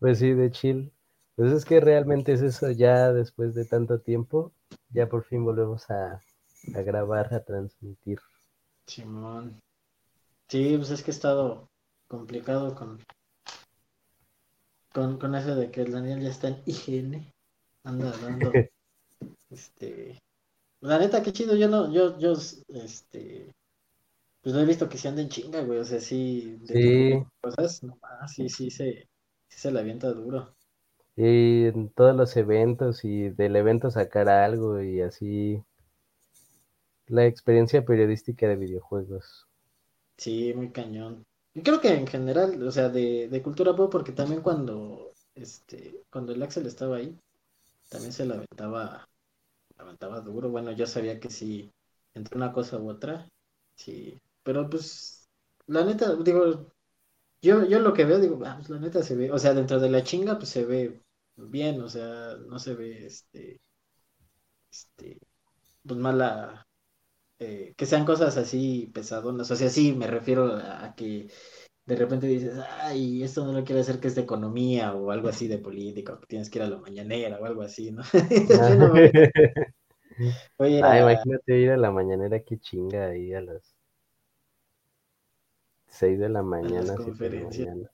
Pues sí, de chill. Pues es que realmente es eso, ya después de tanto tiempo, ya por fin volvemos a, a grabar, a transmitir. Simón. Sí, pues es que he estado complicado con, con, con eso de que el Daniel ya está en higiene. Anda dando. este. La neta, qué chido. Yo no, yo, yo, este. Pues no he visto que se anda en chinga, güey. O sea, sí. De Sí. Cosas, no, ah, sí, sí se, sí se la avienta duro. Y en todos los eventos y del evento sacar algo y así. La experiencia periodística de videojuegos. Sí, muy cañón. Y creo que en general, o sea, de, de cultura pop, porque también cuando, este, cuando el Axel estaba ahí, también se la aventaba, la aventaba duro. Bueno, yo sabía que sí, entre una cosa u otra, sí. Pero pues, la neta, digo, yo, yo lo que veo, digo, ah, pues la neta se ve, o sea, dentro de la chinga, pues se ve bien, o sea, no se ve, este, este, pues mala, eh, que sean cosas así pesadonas, o sea, sí, me refiero a, que de repente dices, ay, esto no lo quiero hacer que es de economía o algo así de política, o que tienes que ir a la mañanera o algo así, ¿no? Yo no me voy a ir Ah, a- imagínate ir a la mañanera, qué chinga ahí a las 6 de la mañana, 7 de la conferencias. mañana.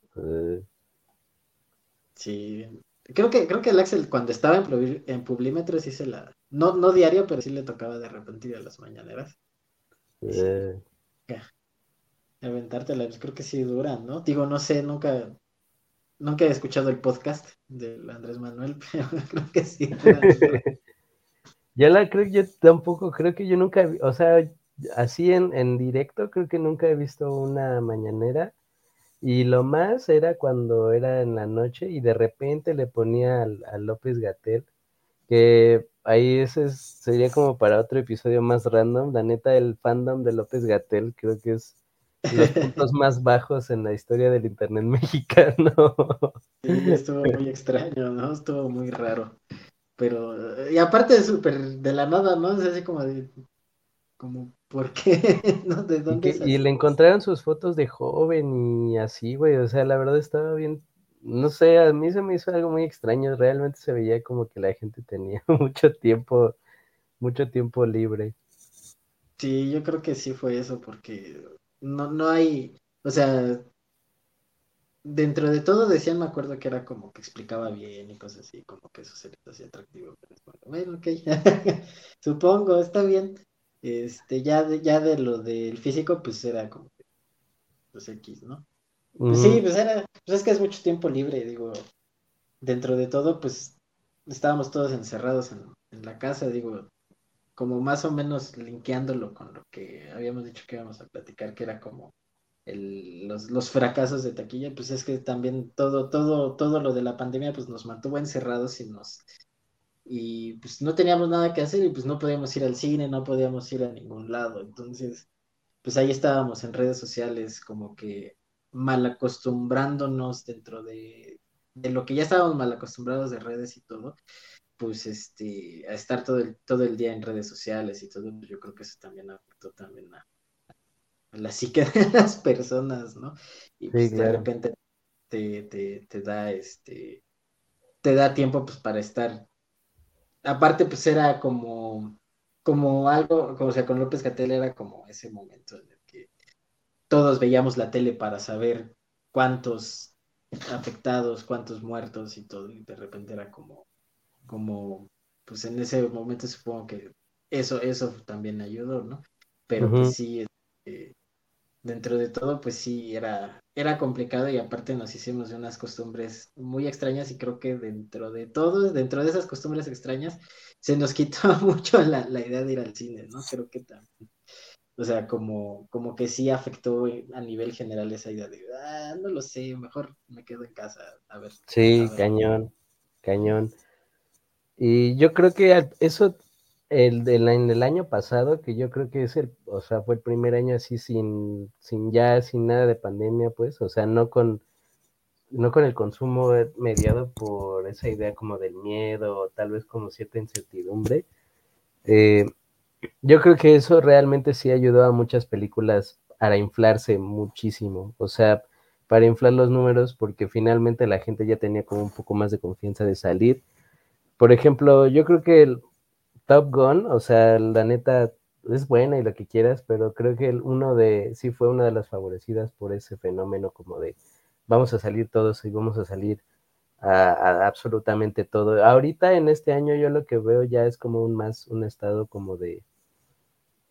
Sí, creo que, creo que el Axel cuando estaba en, en Publímetro sí se la, no, no diario, pero sí le tocaba de repente ir a las mañaneras. eh, Aventártela, pues creo que sí duran, ¿no? Digo, no sé, nunca, nunca he escuchado el podcast del Andrés Manuel, pero creo que sí. Ya la creo, yo tampoco, creo que yo nunca, o sea, así en, en directo, creo que nunca he visto una mañanera. Y lo más era cuando era en la noche y de repente le ponía al- a, López Gatel, que ahí ese es- sería como para otro episodio más random. La neta, el fandom de López Gatel creo que es los puntos más bajos en la historia del internet mexicano. Sí, estuvo muy extraño, ¿no? Estuvo muy raro. Pero, y aparte es súper de la nada, ¿no? Es así como de, como, ¿por qué? ¿No? ¿De Y, dónde que, salió? y le encontraron sus fotos de joven y así, güey. O sea, la verdad estaba bien. No sé, a mí se me hizo algo muy extraño. Realmente se veía como que la gente tenía mucho tiempo, mucho tiempo libre. Sí, yo creo que sí fue eso, porque no, no hay, o sea, dentro de todo decían, me acuerdo que era como que explicaba bien y cosas así, como que eso se les hacía atractivo. pero como, Bueno, ok, supongo, está bien. Este, ya de, ya de lo del físico, pues era como pues X, ¿no? Pues sí, pues era, pues es que es mucho tiempo libre, digo, dentro de todo, pues estábamos todos encerrados en, en la casa, digo, como más o menos linkeándolo con lo que habíamos dicho que íbamos a platicar, que era como el, los, los fracasos de taquilla, pues es que también todo, todo, todo lo de la pandemia pues nos mantuvo encerrados y nos y pues no teníamos nada que hacer y pues no podíamos ir al cine, no podíamos ir a ningún lado, entonces pues ahí estábamos en redes sociales como que mal acostumbrándonos dentro de, de lo que ya estábamos mal acostumbrados de redes y todo, pues este, a estar todo el, todo el día en redes sociales y todo, yo creo que eso también afectó también a, a la psique de las personas, ¿no? Y pues de claro. repente te, te, te da este, te da tiempo pues para estar, aparte pues era como, como algo, como, o sea, con López Gatel era como ese momento en el que todos veíamos la tele para saber cuántos afectados, cuántos muertos y todo, y de repente era como, como, pues en ese momento supongo que eso, eso también ayudó, ¿no? Pero pues sí, este, dentro de todo, pues sí, era, era complicado y aparte nos hicimos de unas costumbres muy extrañas y creo que dentro de todo, dentro de esas costumbres extrañas, se nos quitó mucho la, la idea de ir al cine, ¿no? Creo que también. O sea, como, como que sí afectó a nivel general esa idea de, ah, no lo sé, mejor me quedo en casa a ver. Sí, a ver". cañón, cañón. Y yo creo que eso, el del el año pasado, que yo creo que es el, o sea, fue el primer año así sin, sin ya, sin nada de pandemia, pues, o sea, no con, no con el consumo mediado por esa idea como del miedo, o tal vez como cierta incertidumbre. Eh, yo creo que eso realmente sí ayudó a muchas películas a inflarse muchísimo. O sea, para inflar los números porque finalmente la gente ya tenía como un poco más de confianza de salir. Por ejemplo, yo creo que el Top Gun, o sea, la neta es buena y lo que quieras, pero creo que el uno de, sí fue una de las favorecidas por ese fenómeno como de vamos a salir todos y vamos a salir a, absolutamente todo. Ahorita en este año yo lo que veo ya es como un más un estado como de,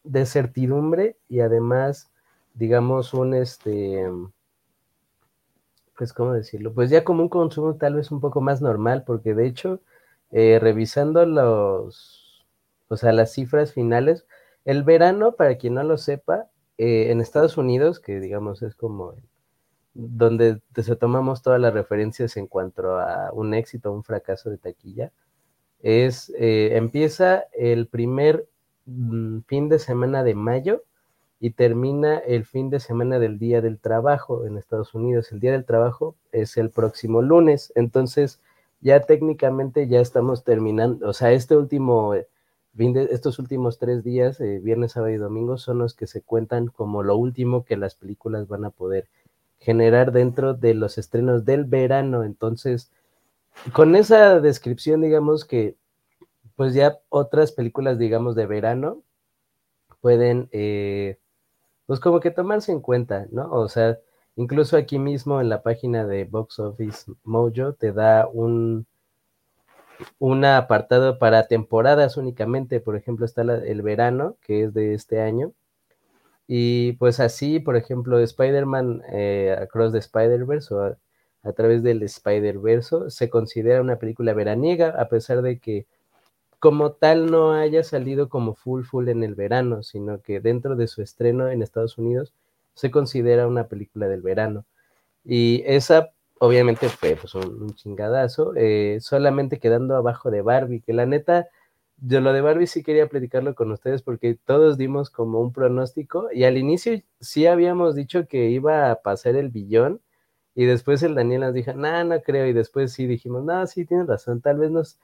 de certidumbre y además, digamos, un este pues, ¿cómo decirlo? Pues ya como un consumo tal vez un poco más normal, porque de hecho, eh, revisando los, o sea, las cifras finales, el verano, para quien no lo sepa, eh, en Estados Unidos, que digamos es como donde se tomamos todas las referencias en cuanto a un éxito o un fracaso de taquilla, es, eh, empieza el primer mm, fin de semana de mayo y termina el fin de semana del Día del Trabajo en Estados Unidos. El Día del Trabajo es el próximo lunes, entonces ya técnicamente ya estamos terminando, o sea, este último eh, estos últimos tres días, eh, viernes, sábado y domingo, son los que se cuentan como lo último que las películas van a poder generar dentro de los estrenos del verano. Entonces, con esa descripción, digamos que, pues ya otras películas, digamos, de verano pueden eh, pues como que tomarse en cuenta, ¿no? O sea, incluso aquí mismo en la página de Box Office Mojo te da un, un apartado para temporadas únicamente, por ejemplo, está el verano, que es de este año, y pues así, por ejemplo, Spider-Man eh, Across the Spider-Verse o a, través del Spider-Verse se considera una película veraniega, a pesar de que como tal no haya salido como full full en el verano, sino que dentro de su estreno en Estados Unidos se considera una película del verano. Y esa obviamente fue pues, un, chingadazo, eh, solamente quedando abajo de Barbie, que la neta, yo lo de Barbie sí quería platicarlo con ustedes porque todos dimos como un pronóstico y al inicio sí habíamos dicho que iba a pasar el billón y después el Daniel nos dijo, no, no creo, y después sí dijimos, no, sí, tienes razón, tal vez nos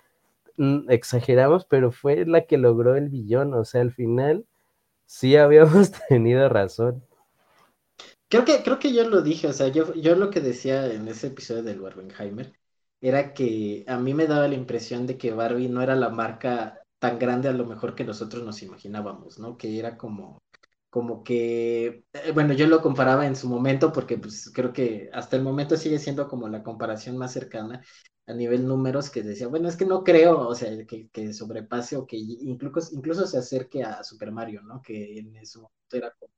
Mm, exageramos, pero fue la que logró el billón, o sea, al final sí habíamos tenido razón. Creo que, creo que yo lo dije, o sea, yo, yo lo que decía en ese episodio del Barbenheimer era que a mí me daba la impresión de que Barbie no era la marca tan grande a lo mejor que nosotros nos imaginábamos, ¿no? Que era como, como que, eh, bueno, yo lo comparaba en su momento porque pues creo que hasta el momento sigue siendo como la comparación más cercana, a nivel números que decía, bueno, es que no creo, o sea, que, que sobrepase o que incluso, incluso se acerque a Super Mario, ¿no? Que en eso era como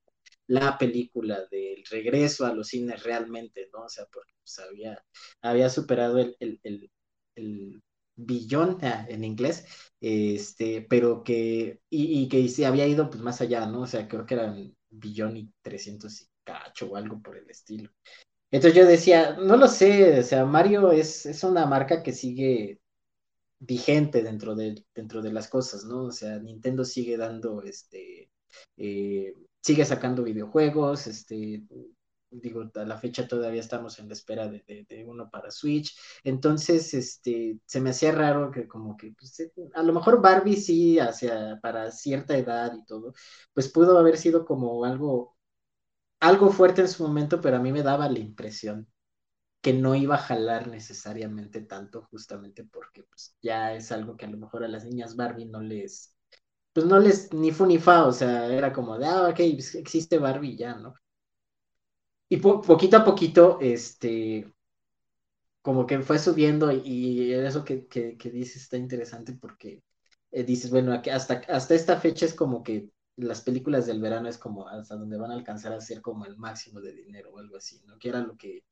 la película del regreso a los cines realmente, ¿no? O sea, porque pues, había, había superado el, el, el, billón ah, en inglés, este, pero que, y, y, que se había ido pues más allá, ¿no? O sea, creo que eran billón y trescientos y cacho o algo por el estilo. Entonces yo decía, no lo sé, o sea, Mario es, es una marca que sigue vigente dentro de, dentro de las cosas, ¿no? O sea, Nintendo sigue dando, este, eh, sigue sacando videojuegos, este, digo, a la fecha todavía estamos en la espera de, uno para Switch, entonces, este, se me hacía raro que como que, pues, eh, a lo mejor Barbie sí, hacia, para cierta edad y todo, pues pudo haber sido como algo algo fuerte en su momento, pero a mí me daba la impresión que no iba a jalar necesariamente tanto, justamente porque pues, ya es algo que a lo mejor a las niñas Barbie no les, pues no les ni fu ni fa, o sea, era como de, ah, ok, pues, existe Barbie ya, ¿no? Y poquito a poquito, este, como que fue subiendo y, eso que, que, dices está interesante porque eh, dices, bueno, hasta, hasta esta fecha es como que las películas del verano es como hasta donde van a alcanzar a ser como el máximo de dinero o algo así, ¿no? Que era lo que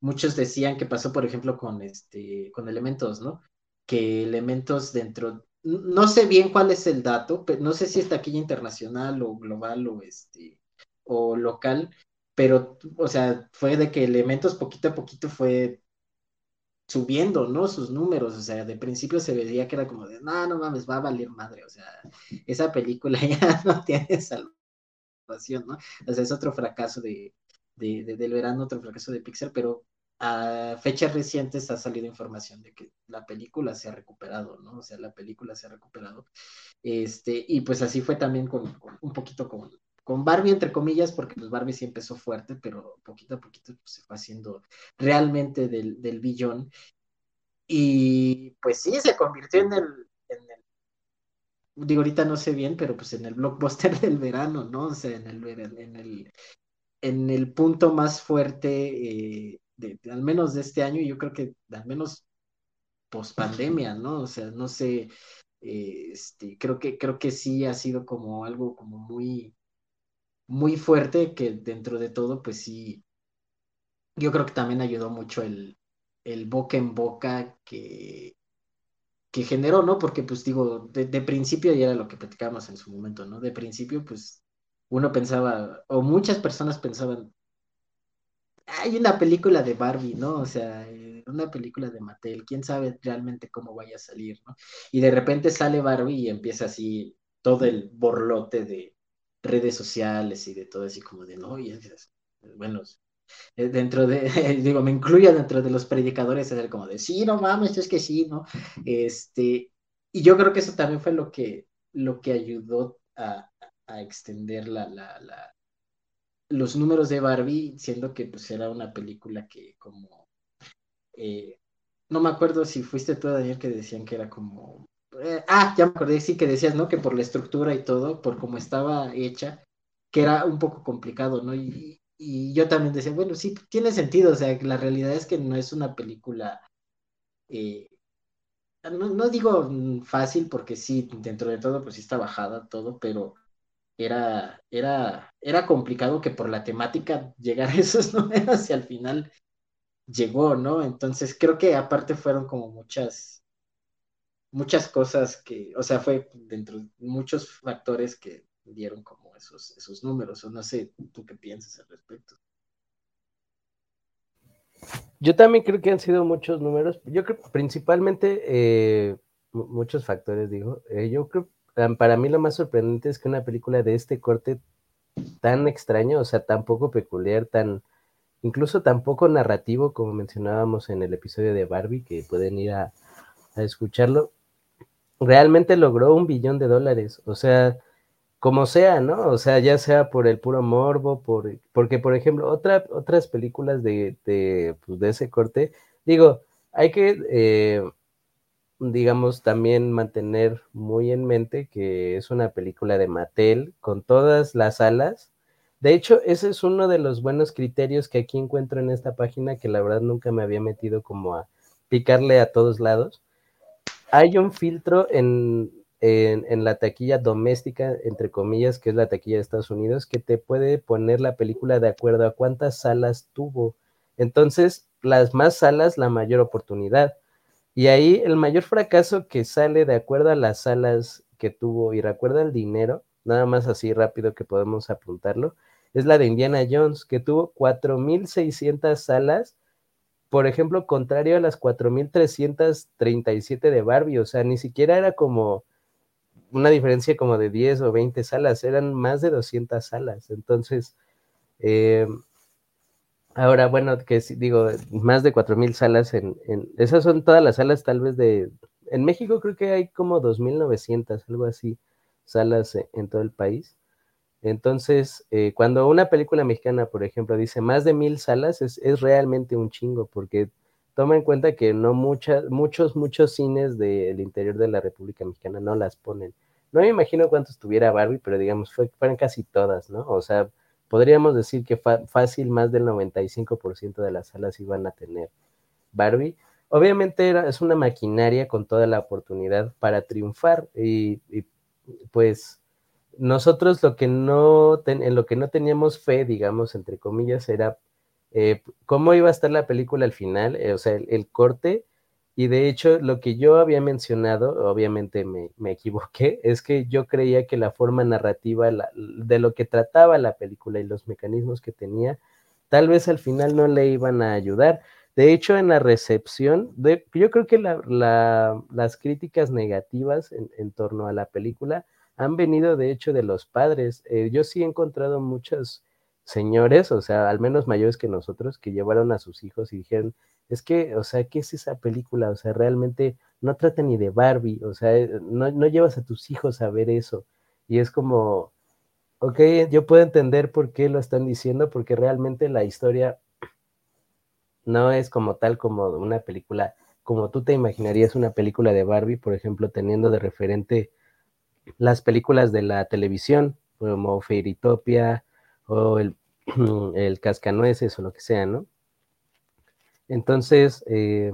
muchos decían que pasó, por ejemplo, con este, con elementos, ¿no? Que elementos dentro, no sé bien cuál es el dato, pero no sé si es taquilla internacional o global o este, o local, pero, o sea, fue de que elementos poquito a poquito fue subiendo, ¿no? Sus números, o sea, de principio se veía que era como de, no, no mames, va a valer madre, o sea, esa película ya no tiene salvación, ¿no? O sea, es otro fracaso de, de, del verano, otro fracaso de Pixar, pero a fechas recientes ha salido información de que la película se ha recuperado, ¿no? O sea, la película se ha recuperado. Este, y pues así fue también con, un poquito con, con Barbie, entre comillas, porque pues Barbie sí empezó fuerte, pero poquito a poquito pues, se fue haciendo realmente del, del billón. Y pues sí, se convirtió en el, en el, digo, ahorita no sé bien, pero pues en el blockbuster del verano, ¿no? O sea, en el, en el, en el punto más fuerte, eh, de, al menos de este año, y yo creo que al menos post pandemia, ¿no? O sea, no sé, eh, este, creo que, creo que sí ha sido como algo como muy, muy fuerte que dentro de todo, pues sí, yo creo que también ayudó mucho el, el boca en boca que, que generó, ¿no? Porque pues digo, de, principio ya era lo que platicábamos en su momento, ¿no? De principio, pues uno pensaba, o muchas personas pensaban, hay una película de Barbie, ¿no? O sea, eh, una película de Mattel, quién sabe realmente cómo vaya a salir, ¿no? Y de repente sale Barbie y empieza así todo el borlote de redes sociales y de todo así como de, no, y bueno, eh, dentro de, digo, me incluyo dentro de los predicadores, es como de, sí, no mames, es que sí, ¿no? Este, y yo creo que eso también fue lo que, lo que ayudó a, a extender la, la, los números de Barbie, siendo que pues era una película que como, eh, no me acuerdo si fuiste tú, Daniel, que decían que era como, eh, ah, ya me acordé, sí, que decías, ¿no? Que por la estructura y todo, por cómo estaba hecha, que era un poco complicado, ¿no? Y, y yo también decía, bueno, sí, tiene sentido, o sea, la realidad es que no es una película, eh, no, no, digo fácil, porque sí, dentro de todo, pues sí está bajada todo, pero era, era, era complicado que por la temática llegara a esos números y al final llegó, ¿no? Entonces creo que aparte fueron como muchas, muchas cosas que, o sea, fue dentro de muchos factores que dieron como esos, esos números, no sé, tú qué piensas al respecto. Yo también creo que han sido muchos números, yo creo principalmente eh, muchos factores, digo, eh, yo creo, para mí lo más sorprendente es que una película de este corte tan extraño, o sea, tan poco peculiar, tan, incluso tan poco narrativo como mencionábamos en el episodio de Barbie, que pueden ir a, a escucharlo, realmente logró un billón de dólares, o sea, como sea, ¿no? O sea, ya sea por el puro morbo, por, porque, por ejemplo, otra, otras películas de, de, pues, de ese corte, digo, hay que, eh, digamos, también mantener muy en mente que es una película de Mattel con todas las alas. De hecho, ese es uno de los buenos criterios que aquí encuentro en esta página, que la verdad nunca me había metido como a picarle a todos lados. Hay un filtro en, en, la taquilla doméstica, entre comillas, que es la taquilla de Estados Unidos, que te puede poner la película de acuerdo a cuántas salas tuvo. Entonces, las más salas, la mayor oportunidad. Y ahí el mayor fracaso que sale de acuerdo a las salas que tuvo y recuerda el dinero, nada más así rápido que podemos apuntarlo, es la de Indiana Jones, que tuvo 4.600 salas, por ejemplo, contrario a las 4.337 de Barbie, o sea, ni siquiera era como una diferencia como de 10 o 20 salas, eran más de 200 salas. Entonces, eh, ahora, bueno, que digo, más de 4.000 salas en, Esas son todas las salas tal vez de... En México creo que hay como 2.900, algo así, salas en, todo el país. Entonces, eh, cuando una película mexicana, por ejemplo, dice más de mil salas, es, es realmente un chingo, porque toma en cuenta que no muchas, muchos, muchos cines del interior de la República Mexicana no las ponen. No me imagino cuántos tuviera Barbie, pero digamos, fue, fueron casi todas, ¿no? O sea, podríamos decir que fácil más del 95% de las salas iban a tener Barbie. Obviamente era, es una maquinaria con toda la oportunidad para triunfar y, pues nosotros lo que no en lo que no teníamos fe, digamos, entre comillas, era eh, cómo iba a estar la película al final, eh, o sea, el, corte. Y de hecho, lo que yo había mencionado, obviamente me, equivoqué, es que yo creía que la forma narrativa de lo que trataba la película y los mecanismos que tenía, tal vez al final no le iban a ayudar. De hecho, en la recepción, de, yo creo que las críticas negativas en, torno a la película han venido de hecho de los padres. Eh, yo sí he encontrado muchas señores, o sea, al menos mayores que nosotros, que llevaron a sus hijos y dijeron, es que, o sea, ¿qué es esa película? O sea, realmente no trata ni de Barbie, o sea, eh, no, no llevas a tus hijos a ver eso. Y es como, ok, yo puedo entender por qué lo están diciendo, porque realmente la historia no es como tal como una película, como tú te imaginarías una película de Barbie, por ejemplo, teniendo de referente las películas de la televisión, como Fairytopia o el, el Cascanueces o lo que sea, ¿no? Entonces, eh,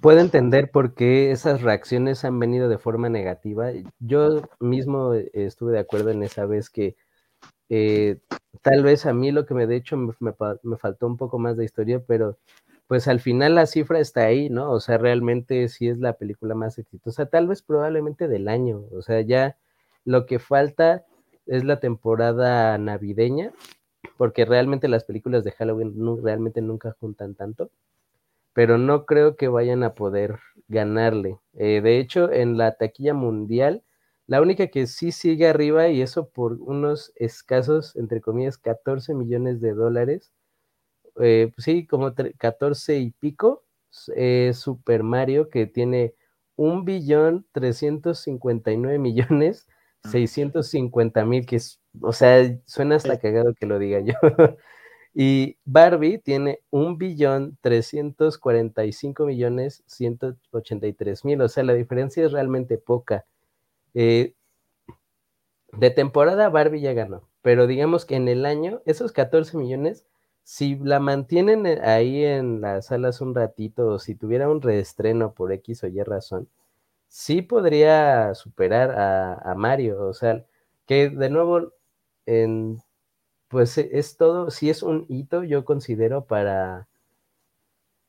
puedo entender por qué esas reacciones han venido de forma negativa. Yo mismo estuve de acuerdo en esa vez que eh, tal vez a mí lo que me de hecho me, me, faltó un poco más de historia, pero pues al final la cifra está ahí, ¿no? O sea, realmente sí es la película más exitosa, tal vez probablemente del año. O sea, ya lo que falta es la temporada navideña, porque realmente las películas de Halloween realmente nunca juntan tanto pero no creo que vayan a poder ganarle. Eh, de hecho, en la taquilla mundial, la única que sí sigue arriba, y eso por unos escasos, entre comillas, 14 millones de dólares, eh, pues sí, como 14 y pico, es Super Mario, que tiene un billón 359 millones 650 mil, que es, o sea, suena hasta cagado que lo diga yo. Y Barbie tiene un billón 345 millones 183 mil, o sea, la diferencia es realmente poca. Eh, de temporada Barbie ya ganó, pero digamos que en el año, esos 14 millones, si la mantienen eh, ahí en las salas un ratito, o si tuviera un reestreno por X o Y razón, sí podría superar a, Mario, o sea, que de nuevo pues e, es todo, si es un hito, yo considero para,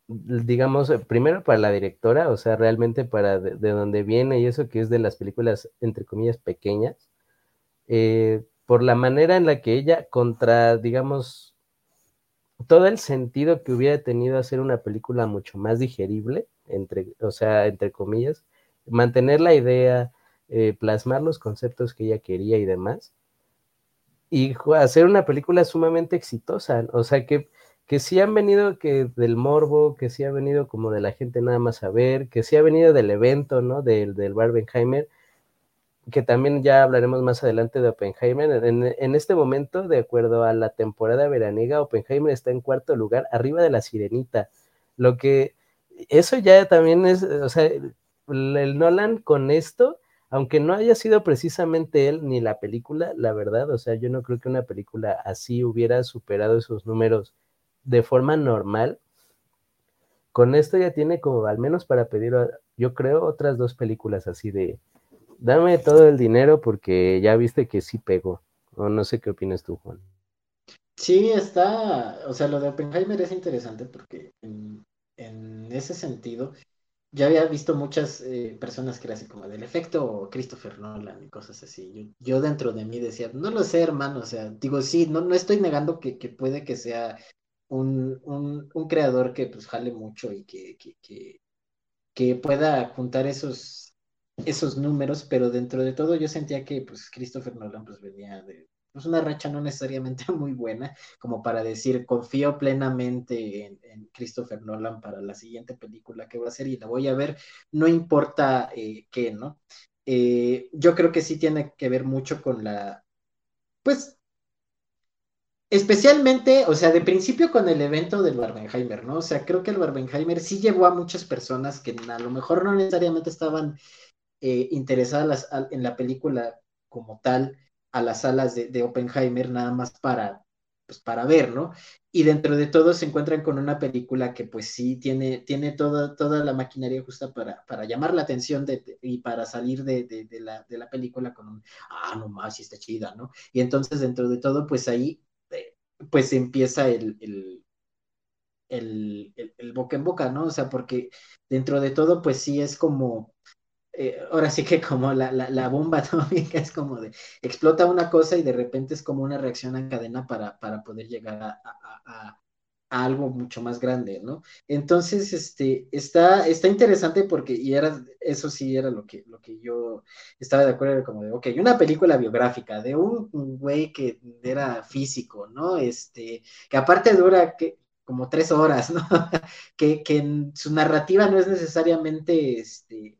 digamos, primero para la directora, o sea, realmente para de, donde viene y eso que es de las películas, entre comillas, pequeñas, eh, por la manera en la que ella contra, digamos, todo el sentido que hubiera tenido hacer una película mucho más digerible, entre, o sea, entre comillas, mantener la idea, eh, plasmar los conceptos que ella quería y demás, y hacer una película sumamente exitosa. O sea, que, que han venido que del morbo, que sí ha venido como de la gente nada más a ver, que sí ha venido del evento, ¿no? Del, del Barbenheimer, que también ya hablaremos más adelante de Oppenheimer. En, en, este momento, de acuerdo a la temporada veraniega, Oppenheimer está en cuarto lugar, arriba de la Sirenita. Lo que, eso ya también es, o sea, el Nolan con esto aunque no haya sido precisamente él ni la película, la verdad, o sea, yo no creo que una película así hubiera superado esos números de forma normal. Con esto ya tiene como al menos para pedir, yo creo, otras dos películas así de, dame todo el dinero porque ya viste que sí pegó. O no sé qué opinas tú, Juan. Sí, está, o sea, lo de Oppenheimer es interesante porque en, en ese sentido, ya había visto muchas eh, personas que eran así como del efecto Christopher Nolan y cosas así. Yo, dentro de mí decía, no lo sé, hermano, o sea, digo, sí, no, no estoy negando que, puede que sea un, un, creador que pues jale mucho y que, que, que, pueda juntar esos, esos números, pero dentro de todo yo sentía que pues Christopher Nolan pues venía de pues una racha no necesariamente muy buena, como para decir, confío plenamente en, Christopher Nolan para la siguiente película que va a hacer y la voy a ver, no importa eh, qué, ¿no? Eh, yo creo que sí tiene que ver mucho con la, pues, especialmente, o sea, de principio con el evento del Barbenheimer, ¿no? O sea, creo que el Barbenheimer sí llevó a muchas personas que a lo mejor no necesariamente estaban eh, interesadas en la película como tal, a las salas de, Oppenheimer nada más para, pues, para ver, ¿no? Y dentro de todo se encuentran con una película que pues sí tiene, tiene toda, toda la maquinaria justa para, para llamar la atención de, y para salir de, la, de la película con un, ah, no más, sí está chida, ¿no? Y entonces dentro de todo pues ahí eh, pues empieza el, el el, el, boca en boca, ¿no? O sea, porque dentro de todo, pues sí es como, eh, ahora sí que como la, la, bomba atómica es como de explota una cosa y de repente es como una reacción en cadena para, para poder llegar a, a, algo mucho más grande, ¿no? Entonces, este, está, está interesante porque, y era, eso sí era lo que, lo que yo estaba de acuerdo, como de, ok, una película biográfica de un güey que era físico, ¿no? Este, que aparte dura que, como tres horas, ¿no? que, que su narrativa no es necesariamente, este,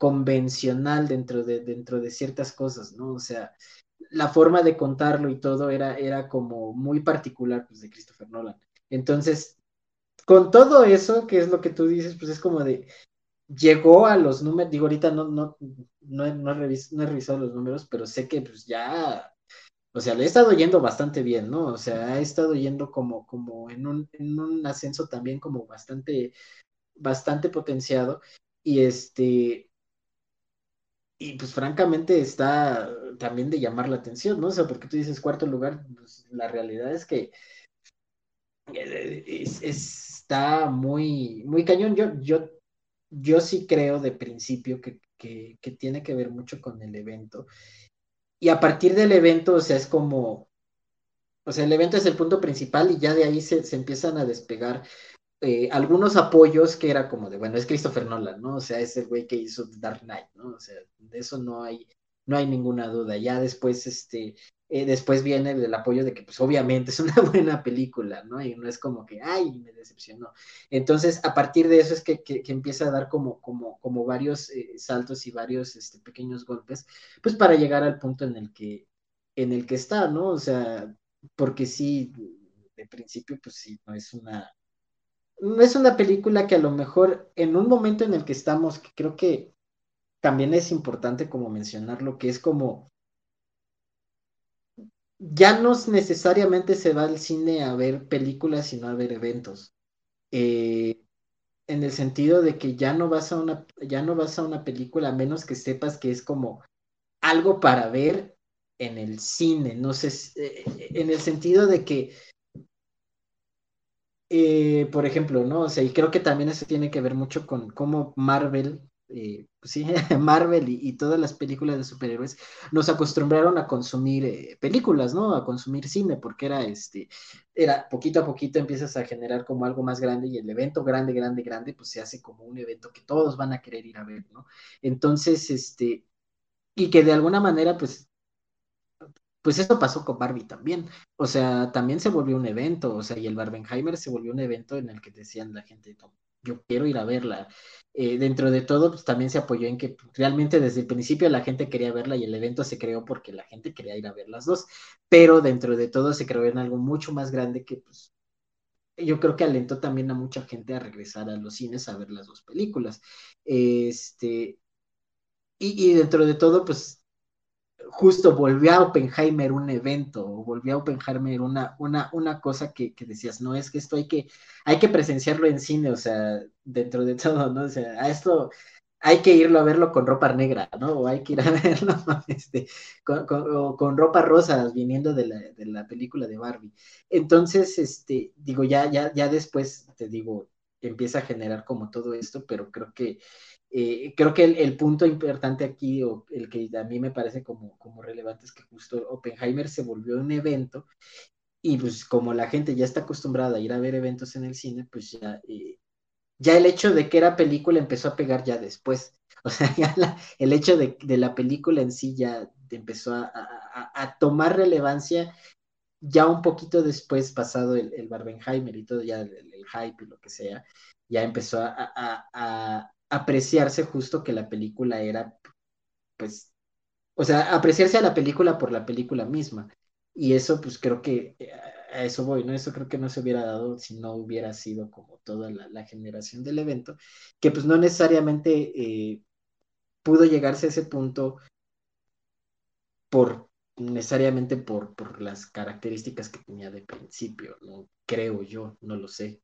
convencional dentro de, dentro de ciertas cosas, ¿no? O sea, la forma de contarlo y todo era, era como muy particular pues, de Christopher Nolan. Entonces, con todo eso, que es lo que tú dices, pues es como de, llegó a los números, digo, ahorita no, no, no, he, no, he revisado los números, pero sé que pues ya, o sea, le he estado yendo bastante bien, ¿no? O sea, ha estado yendo como, como en un, en un ascenso también como bastante, bastante potenciado. Y este, y pues francamente está también de llamar la atención, ¿no? O sea, porque tú dices cuarto lugar, pues la realidad es que eh, está muy, muy cañón. Yo, yo yo sí creo de principio que, tiene que ver mucho con el evento. Y a partir del evento, o sea, es como, o sea, el evento es el punto principal y ya de ahí se, empiezan a despegar eh, algunos apoyos que era como de, bueno, es Christopher Nolan, ¿no? O sea, es el güey que hizo Dark Knight, ¿no? O sea, de eso no hay, no hay ninguna duda. Ya después, este, eh, después viene el, apoyo de que, pues obviamente es una buena película, ¿no? Y no es como que, ay, me decepcionó. Entonces, a partir de eso es que, empieza a dar como, como, como varios eh, saltos y varios este, pequeños golpes, pues para llegar al punto en el que, en el que está, ¿no? O sea, porque sí, de principio, pues sí, no es una, es una película que a lo mejor en un momento en el que estamos, que creo que también es importante como mencionarlo, que es como ya no necesariamente se va al cine a ver películas, sino a ver eventos. Eh, en el sentido de que ya no vas a una, ya no vas a una película a menos que sepas que es como algo para ver en el cine. No sé, eh, en el sentido de que, eh, por ejemplo, ¿no? O sea, y creo que también eso tiene que ver mucho con cómo Marvel eh, pues sí, Marvel y, todas las películas de superhéroes nos acostumbraron a consumir eh, películas, ¿no? A consumir cine, porque era este, era poquito a poquito empiezas a generar como algo más grande y el evento grande, grande, grande, pues se hace como un evento que todos van a querer ir a ver, ¿no? Entonces, este, y que de alguna manera, pues pues eso pasó con Barbie también. O sea, también se volvió un evento, o sea, y el Barbenheimer se volvió un evento en el que decían la gente, yo quiero ir a verla. Eh, dentro de todo, pues también se apoyó en que realmente desde el principio la gente quería verla y el evento se creó porque la gente quería ir a ver las dos, pero dentro de todo se creó en algo mucho más grande que pues yo creo que alentó también a mucha gente a regresar a los cines a ver las dos películas. Este, y, y dentro de todo, pues justo volvió a Oppenheimer un evento, o volvió a Oppenheimer una, una, una cosa que, decías, no, es que esto hay que, hay que presenciarlo en cine, o sea, dentro de todo, ¿no? O sea, a esto hay que irlo a verlo con ropa negra, ¿no? O hay que ir a verlo este, con, con, ropa rosa viniendo de la, de la, película de Barbie. Entonces, este, digo, ya, ya, ya después, te digo, empieza a generar como todo esto, pero creo que eh, creo que el, punto importante aquí, o el que a mí me parece como, como relevante, es que justo Oppenheimer se volvió un evento y pues como la gente ya está acostumbrada a ir a ver eventos en el cine, pues ya, eh, ya el hecho de que era película empezó a pegar ya después. O sea, ya el hecho de, la película en sí ya empezó a, tomar relevancia ya un poquito después, pasado el, el Barbenheimer y todo, ya el, hype y lo que sea, ya empezó a, apreciarse justo que la película era, pues, o sea, apreciarse a la película por la película misma. Y eso, pues creo que eh, a eso voy, ¿no? Eso creo que no se hubiera dado si no hubiera sido como toda la, generación del evento, que pues no necesariamente eh, pudo llegarse a ese punto por necesariamente por, por las características que tenía de principio, ¿no? Creo yo, no lo sé.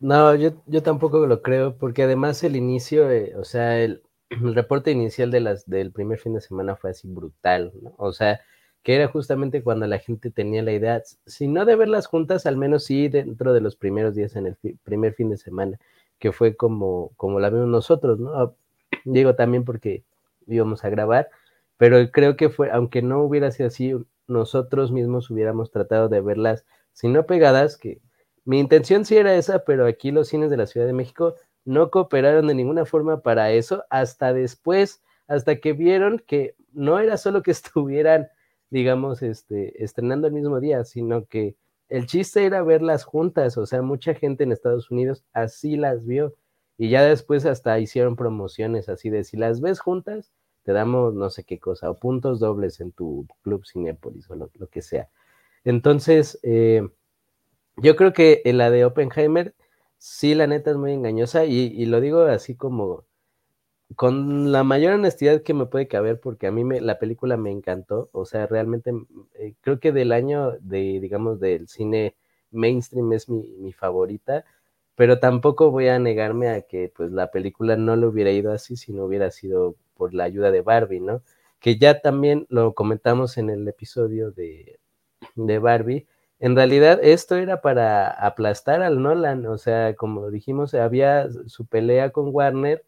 No, yo, yo tampoco lo creo, porque además el inicio, eh, o sea, el, reporte inicial de las, del primer fin de semana fue así brutal, ¿no? O sea, que era justamente cuando la gente tenía la idea, si no de verlas juntas, al menos sí dentro de los primeros días en el primer fin de semana, que fue como, como la vimos nosotros, ¿no? Digo también porque íbamos a grabar, pero creo que fue, aunque no hubiera sido así, nosotros mismos hubiéramos tratado de verlas, si no pegadas, que mi intención sí era esa, pero aquí los cines de la Ciudad de México no cooperaron de ninguna forma para eso hasta después, hasta que vieron que no era solo que estuvieran, digamos, este, estrenando el mismo día, sino que el chiste era verlas juntas, o sea, mucha gente en Estados Unidos así las vio y ya después hasta hicieron promociones así de si las ves juntas, te damos no sé qué cosa, o puntos dobles en tu club Cinepolis o lo, que sea. Entonces, eh, yo creo que la de Oppenheimer, sí, la neta es muy engañosa y, lo digo así como con la mayor honestidad que me puede caber, porque a mí me, la película me encantó, o sea, realmente eh, creo que del año de, digamos, del cine mainstream es mi, mi favorita pero tampoco voy a negarme a que pues la película no le hubiera ido así si no hubiera sido por la ayuda de Barbie, ¿no? Que ya también lo comentamos en el episodio de, de Barbie. En realidad esto era para aplastar al Nolan, o sea, como dijimos, había su pelea con Warner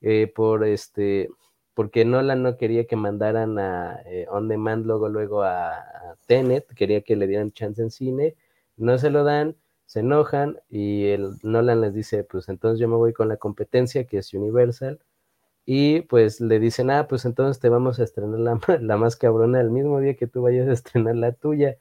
eh, por este, porque Nolan no quería que mandaran a eh, On Demand luego, luego a, Tenet, quería que le dieran chance en cine, no se lo dan, se enojan y el Nolan les dice, pues entonces yo me voy con la competencia que es Universal y pues le dicen, ah, pues entonces te vamos a estrenar la, la más cabrona el mismo día que tú vayas a estrenar la tuya.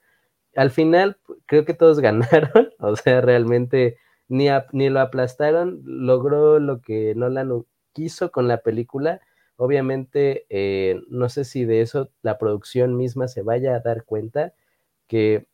Al final creo que todos ganaron, o sea, realmente ni, ni lo aplastaron, logró lo que Nolan quiso con la película. Obviamente, eh, no sé si de eso la producción misma se vaya a dar cuenta que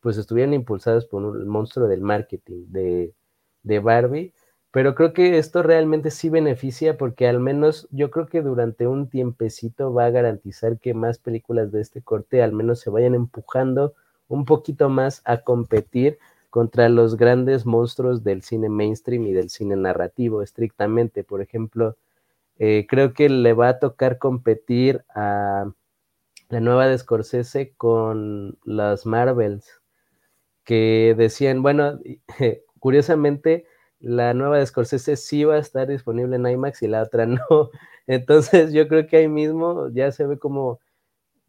pues estuvieran impulsados por un, monstruo del marketing de, de Barbie, pero creo que esto realmente sí beneficia porque al menos yo creo que durante un tiempecito va a garantizar que más películas de este corte al menos se vayan empujando un poquito más a competir contra los grandes monstruos del cine mainstream y del cine narrativo estrictamente. Por ejemplo, eh, creo que le va a tocar competir a la nueva de Scorsese con las Marvels que decían, bueno, curiosamente, la nueva de Scorsese sí va a estar disponible en IMAX y la otra no. Entonces yo creo que ahí mismo ya se ve como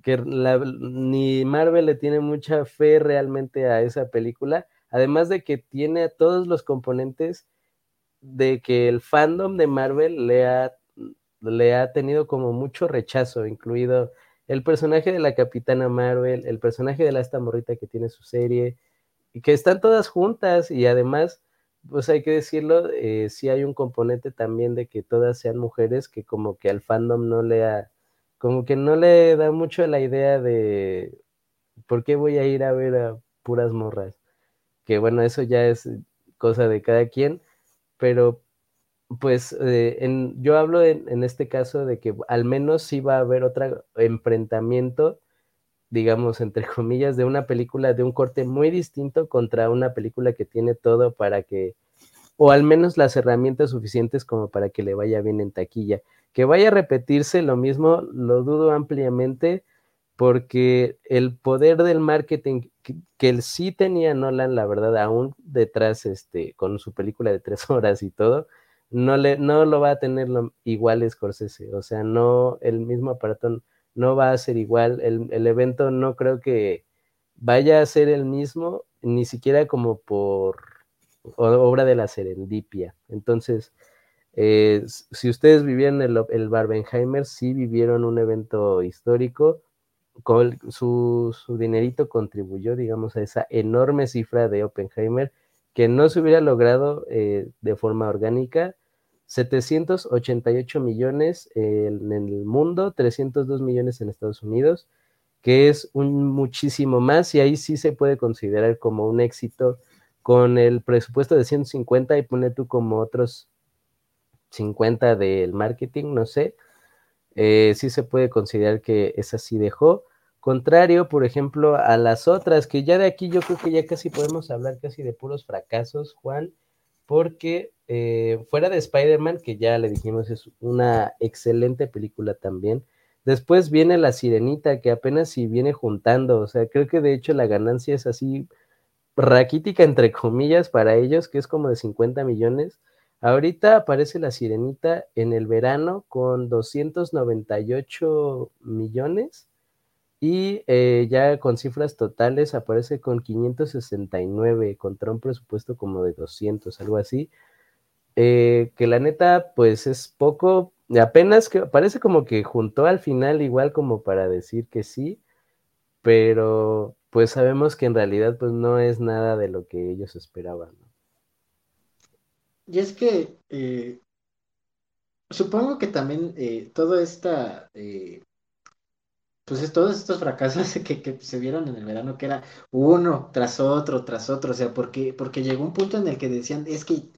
que ni Marvel le tiene mucha fe realmente a esa película, además de que tiene todos los componentes de que el fandom de Marvel le ha, le ha tenido como mucho rechazo, incluido el personaje de la Capitana Marvel, el personaje de la esta morrita que tiene su serie, y que están todas juntas y además, pues hay que decirlo, eh, sí hay un componente también de que todas sean mujeres que como que al fandom no le ha, como que no le da mucho la idea de por qué voy a ir a ver a puras morras. Que bueno, eso ya es cosa de cada quien, pero pues eh, en, yo hablo en, en, este caso de que al menos sí va a haber otro enfrentamiento digamos, entre comillas, de una película de un corte muy distinto contra una película que tiene todo para que, o al menos las herramientas suficientes como para que le vaya bien en taquilla. Que vaya a repetirse lo mismo, lo dudo ampliamente, porque el poder del marketing que, que él sí tenía Nolan, la verdad, aún detrás, este, con su película de tres horas y todo, no, le, no lo va a tener igual Scorsese, o sea, no el mismo aparato no va a ser igual. El, evento no creo que vaya a ser el mismo, ni siquiera como por obra de la serendipia. Entonces, eh, si ustedes vivieron el, el Barbenheimer, sí vivieron un evento histórico, su, su, dinerito contribuyó, digamos, a esa enorme cifra de Oppenheimer que no se hubiera logrado eh, de forma orgánica. 788 millones en el mundo, 302 millones en Estados Unidos, que es un muchísimo más y ahí sí se puede considerar como un éxito. Con el presupuesto de 150 y pone tú como otros 50 del marketing, no sé, eh, sí se puede considerar que esa sí dejó. Contrario, por ejemplo, a las otras, que ya de aquí yo creo que ya casi podemos hablar casi de puros fracasos, Juan, porque eh, fuera de Spider-Man, que ya le dijimos es una excelente película también, después viene La Sirenita, que apenas si viene juntando, o sea, creo que de hecho la ganancia es así raquítica, entre comillas, para ellos, que es como de 50 millones. Ahorita aparece La Sirenita en el verano con 298 millones y eh, ya con cifras totales aparece con 569 contra un presupuesto como de 200, algo así. Eh, que la neta, pues es poco, apenas que parece como que juntó al final igual como para decir que sí, pero pues sabemos que en realidad pues no es nada de lo que ellos esperaban. Y es que, eh, supongo que también eh, todo esta, eh, pues es, todos estos fracasos que, que, se vieron en el verano, que era uno tras otro, tras otro, o sea, porque, porque llegó un punto en el que decían, es que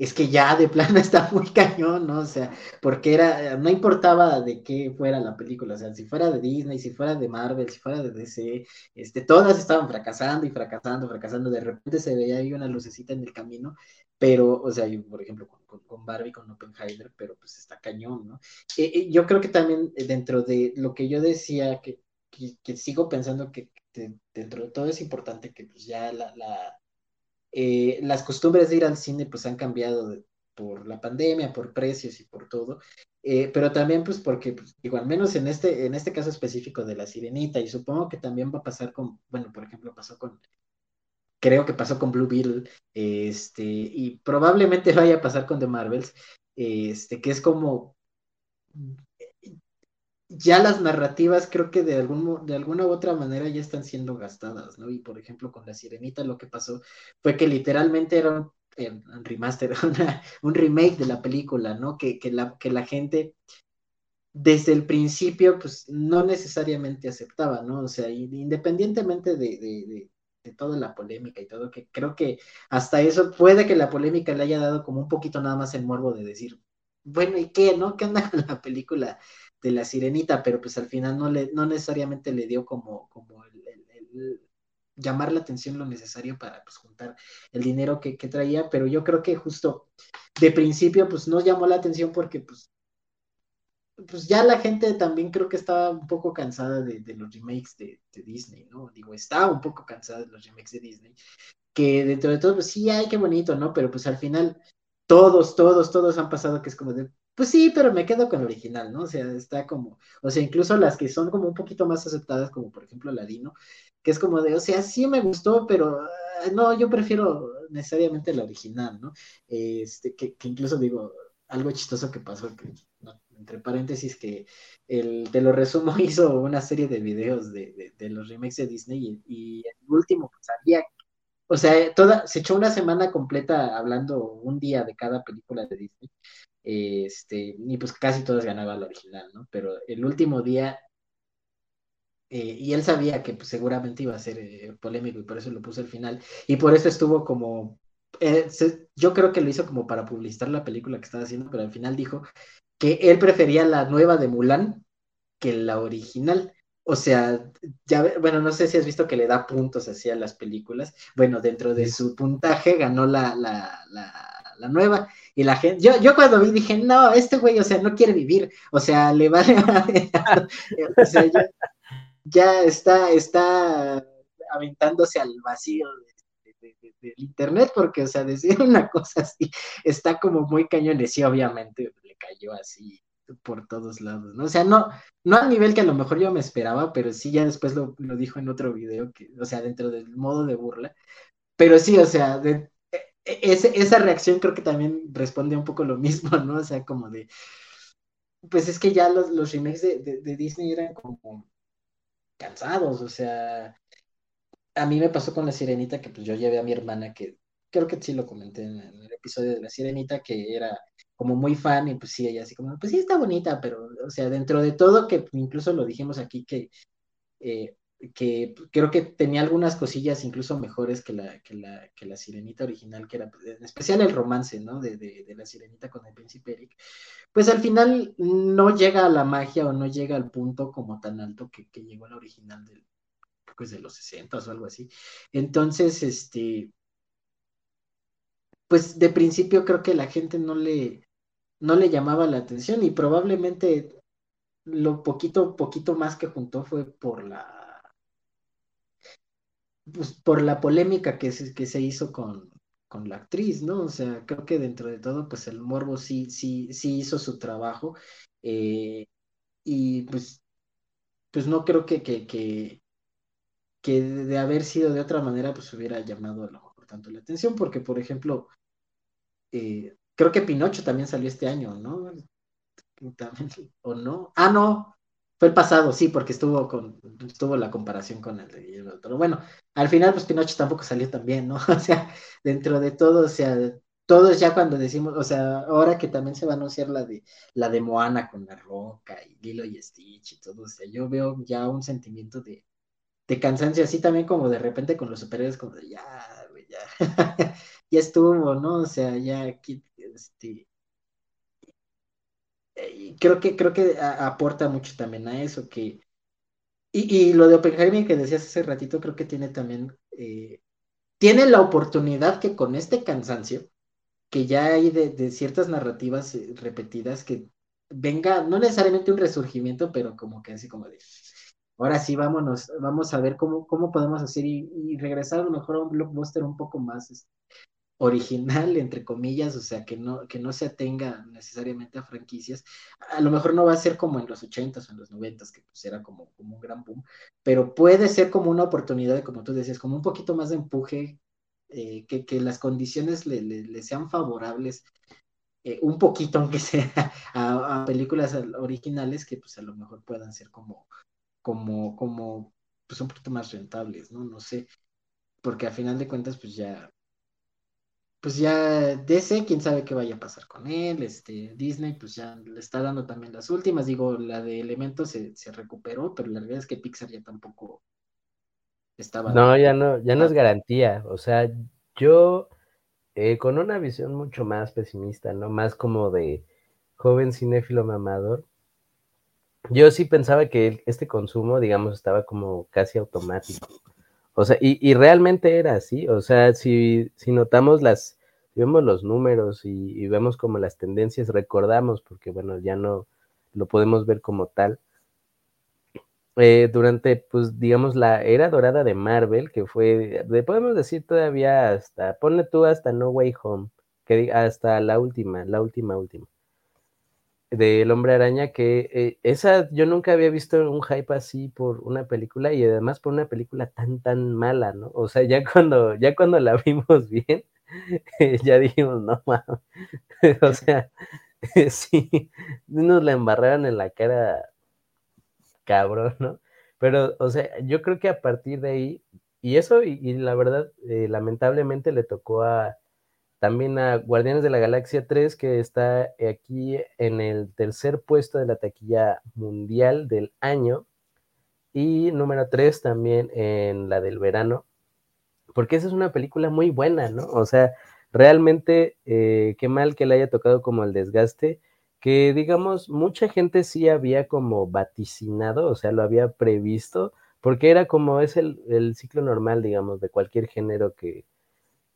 es que ya de plano está muy cañón, ¿no? O sea, porque era, no importaba de qué fuera la película, o sea, si fuera de Disney, si fuera de Marvel, si fuera de DC, este, todas estaban fracasando y fracasando, fracasando, de repente se veía ahí una lucecita en el camino, pero, o sea, por ejemplo, con, con, Barbie, con Oppenheimer, pero pues está cañón, ¿no? Eh, eh, yo creo que también eh, dentro de lo que yo decía, que, que, sigo pensando que, dentro de todo es importante que pues ya la eh, las costumbres de ir al cine pues han cambiado por la pandemia, por precios y por todo, eh, pero también pues porque, pues, digo, al menos en este, en este caso específico de la sirenita, y supongo que también va a pasar con, bueno, por ejemplo, pasó con, creo que pasó con Blue Beetle, este, y probablemente vaya a pasar con The Marvels, este, que es como ya las narrativas creo que de, algún, de alguna u otra manera ya están siendo gastadas, ¿no? Y por ejemplo con La Sirenita lo que pasó fue que literalmente era un, remaster, un remake de la película, ¿no? Que, que, la, que la gente desde el principio pues no necesariamente aceptaba, ¿no? O sea, independientemente de, de, de toda la polémica y todo, que creo que hasta eso puede que la polémica le haya dado como un poquito nada más el morbo de decir, bueno, ¿y qué, no? ¿Qué anda con la película de la sirenita, pero pues al final no, le, no necesariamente le dio como, como el, llamar la atención lo necesario para pues, juntar el dinero que, traía, pero yo creo que justo de principio pues no llamó la atención porque pues, pues ya la gente también creo que estaba un poco cansada de, los remakes de, Disney, ¿no? Digo, estaba un poco cansada de los remakes de Disney, que dentro de todo, pues sí, ay, qué bonito, ¿no? Pero pues al final todos, todos, todos han pasado que es como de, pues sí, pero me quedo con el original, ¿no? O sea, está como, o sea, incluso las que son como un poquito más aceptadas, como por ejemplo Ladino, que es como de, o sea, sí me gustó, pero ah, no, yo prefiero necesariamente la original, ¿no? Este, que, incluso digo, algo chistoso que pasó, que, entre paréntesis, que el, te lo resumo, hizo una serie de videos de, los remakes de Disney y, el último pues, sabía o sea, toda, se echó una semana completa hablando un día de cada película de Disney este, y pues casi todos ganaban la original, ¿no? Pero el último día, eh, y él sabía que pues, seguramente iba a ser eh, polémico y por eso lo puso al final, y por eso estuvo como, eh, yo creo que lo hizo como para publicitar la película que estaba haciendo, pero al final dijo que él prefería la nueva de Mulan que la original. O sea, ya, bueno, no sé si has visto que le da puntos así a las películas. Bueno, dentro de su puntaje ganó la, la, la nueva. Y la gente, yo, yo cuando vi dije, no, este güey, o sea, no quiere vivir, o sea, le vale, o sea, ya, está, está aventándose al vacío del internet, porque, o sea, decir una cosa así, está como muy cañón, obviamente le cayó así por todos lados, ¿no? O sea, no, no al nivel que a lo mejor yo me esperaba, pero sí ya después lo, lo dijo en otro video, que, o sea, dentro del modo de burla, pero sí, o sea, de, e-, esa reacción creo que también responde un poco lo mismo, ¿no? O sea, como de, pues es que ya los, los remakes de, Disney eran como cansados, o sea, a mí me pasó con La Sirenita que pues yo llevé a mi hermana que creo que sí lo comenté en, el episodio de La Sirenita que era como muy fan y pues sí, ella así como, pues sí está bonita, pero o sea, dentro de todo que incluso lo dijimos aquí que eh, que creo que tenía algunas cosillas incluso mejores que la, que la, que la sirenita original, que era en especial el romance, ¿no? De, de, de, la sirenita con el príncipe Eric, pues al final no llega a la magia o no llega al punto como tan alto que, que llegó la original del, pues de los 60 o algo así. Entonces, este, pues de principio creo que la gente no le, no le llamaba la atención y probablemente lo poquito, poquito más que juntó fue por la pues, por la polémica que se, que se hizo con, con la actriz, ¿no? O sea, creo que dentro de todo, pues el morbo sí, sí, sí hizo su trabajo. Eh, y pues, pues no creo que, que, que, que, de haber sido de otra manera, pues hubiera llamado a lo mejor tanto la atención, porque, por ejemplo, eh, creo que Pinocho también salió este año, ¿no? ¿O no? Ah, no, fue el pasado, sí, porque estuvo con estuvo la comparación con el de Guillermo Bueno, al final, pues Pinocho tampoco salió tan bien, ¿no? O sea, dentro de todo, o sea, todos ya cuando decimos, o sea, ahora que también se va a anunciar la de la de Moana con la roca y Lilo y Stitch y todo, o sea, yo veo ya un sentimiento de, de cansancio, así también como de repente con los superhéroes, como de ya, ya, ya estuvo, ¿no? O sea, ya aquí, este, creo que, creo que aporta mucho también a eso, que, y, lo de Oppenheimer que decías hace ratito, creo que tiene también, eh, tiene la oportunidad que con este cansancio, que ya hay de, ciertas narrativas eh, repetidas, que venga, no necesariamente un resurgimiento, pero como que así como de, ahora sí, vámonos, vamos a ver cómo, cómo podemos hacer y, regresar a lo mejor a un blockbuster un poco más este, original, entre comillas, o sea, que no, que no se atenga necesariamente a franquicias. A lo mejor no va a ser como en los 80s o en los 90s, que pues era como, como un gran boom, pero puede ser como una oportunidad, como tú decías, como un poquito más de empuje, eh, que, las condiciones le, sean favorables, eh, un poquito, aunque sea, a, películas originales que pues a lo mejor puedan ser como, como, como, pues un poquito más rentables, ¿no? No sé, porque a final de cuentas, pues ya pues ya DC, quién sabe qué vaya a pasar con él, este, Disney pues ya le está dando también las últimas, digo, la de Elementos se, recuperó, pero la realidad es que Pixar ya tampoco estaba... No, ya no, ya no es garantía, o sea, yo eh, con una visión mucho más pesimista, ¿no? Más como de joven cinéfilo mamador, yo sí pensaba que este consumo, digamos, estaba como casi automático. O sea, y, realmente era así, o sea, si, si notamos las, vemos los números y, vemos como las tendencias, recordamos, porque bueno, ya no lo podemos ver como tal. Eh, durante, pues, digamos, la era dorada de Marvel, que fue, podemos decir todavía hasta, ponle tú hasta No Way Home, que hasta la última, la última, última del Hombre Araña, que eh, esa yo nunca había visto un hype así por una película y además por una película tan tan mala, ¿no? O sea, ya cuando ya cuando la vimos bien, ya dijimos, no mames. o sea, sí, nos la embarraron en la cara cabrón, ¿no? Pero, o sea, yo creo que a partir de ahí, y eso, y, la verdad, eh, lamentablemente le tocó a, también a Guardianes de la Galaxia 3, que está aquí en el tercer puesto de la taquilla mundial del año. Y número 3 también en la del verano. Porque esa es una película muy buena, ¿no? O sea, realmente eh, qué mal que le haya tocado como el desgaste. Que digamos, mucha gente sí había como vaticinado, o sea, lo había previsto, porque era como es el, el ciclo normal, digamos, de cualquier género que,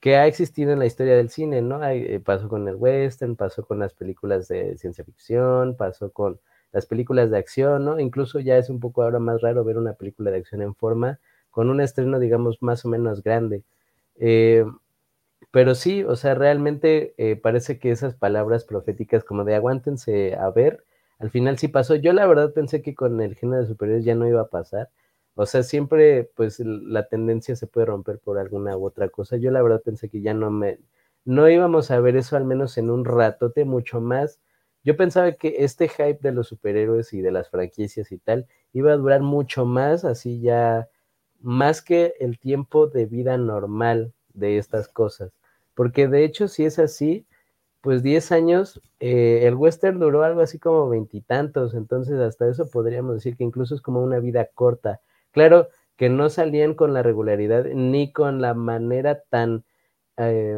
que ha existido en la historia del cine, ¿no? Eh, pasó con el western, pasó con las películas de ciencia ficción, pasó con las películas de acción, ¿no? Incluso ya es un poco ahora más raro ver una película de acción en forma con un estreno, digamos, más o menos grande. Eh, pero sí, o sea, realmente eh, parece que esas palabras proféticas como de aguántense a ver, al final sí pasó. Yo la verdad pensé que con el género de superiores ya no iba a pasar o sea, siempre pues la tendencia se puede romper por alguna u otra cosa. Yo la verdad pensé que ya no me, no íbamos a ver eso al menos en un ratote mucho más. Yo pensaba que este hype de los superhéroes y de las franquicias y tal iba a durar mucho más, así ya, más que el tiempo de vida normal de estas cosas. Porque de hecho, si es así, pues 10 años, eh, el western duró algo así como veintitantos, entonces hasta eso podríamos decir que incluso es como una vida corta. Claro que no salían con la regularidad ni con la manera tan eh,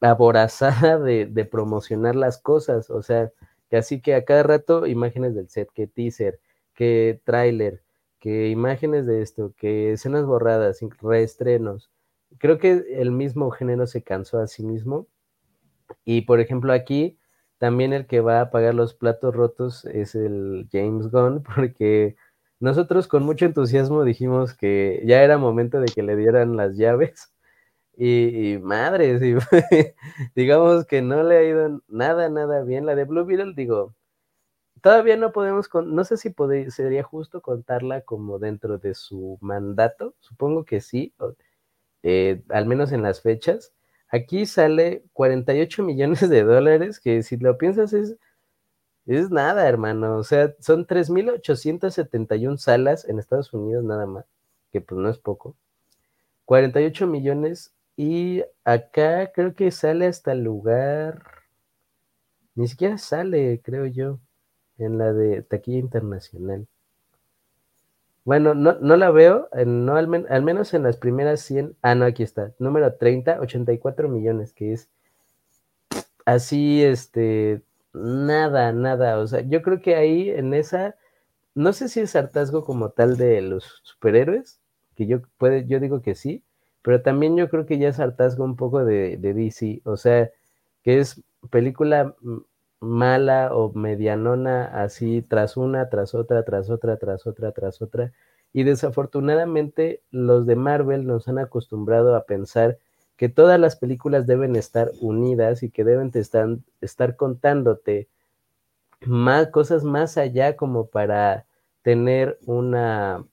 aborazada de, promocionar las cosas, o sea, que así que a cada rato imágenes del set, que teaser, que tráiler, que imágenes de esto, que escenas borradas, reestrenos. Creo que el mismo género se cansó a sí mismo. Y por ejemplo aquí también el que va a pagar los platos rotos es el James Gunn, porque nosotros con mucho entusiasmo dijimos que ya era momento de que le dieran las llaves y, madre, digamos que no le ha ido nada, nada bien. La de Blue Beetle, digo, todavía no podemos, no sé si sería justo contarla como dentro de su mandato, supongo que sí, eh, al menos en las fechas. Aquí sale 48 millones de dólares, que si lo piensas es es nada, hermano. O sea, son 3.871 salas en Estados Unidos nada más, que pues no es poco. 48 millones Y acá creo que sale hasta el lugar. Ni siquiera sale, creo yo, en la de taquilla internacional. Bueno, no, no la veo, no al, menos en las primeras 100. Ah, no, aquí está. Número 30, 84 millones, que es así, este, nada, nada. O sea, yo creo que ahí en esa, no sé si es hartazgo como tal de los superhéroes, que yo, puede, yo digo que sí, pero también yo creo que ya es hartazgo un poco de, de DC. O sea, que es película mala o medianona así tras una, tras otra, tras otra, tras otra, tras otra. Y desafortunadamente los de Marvel nos han acostumbrado a pensar que todas las películas deben estar unidas y que deben estar, contándote más cosas más allá como para tener una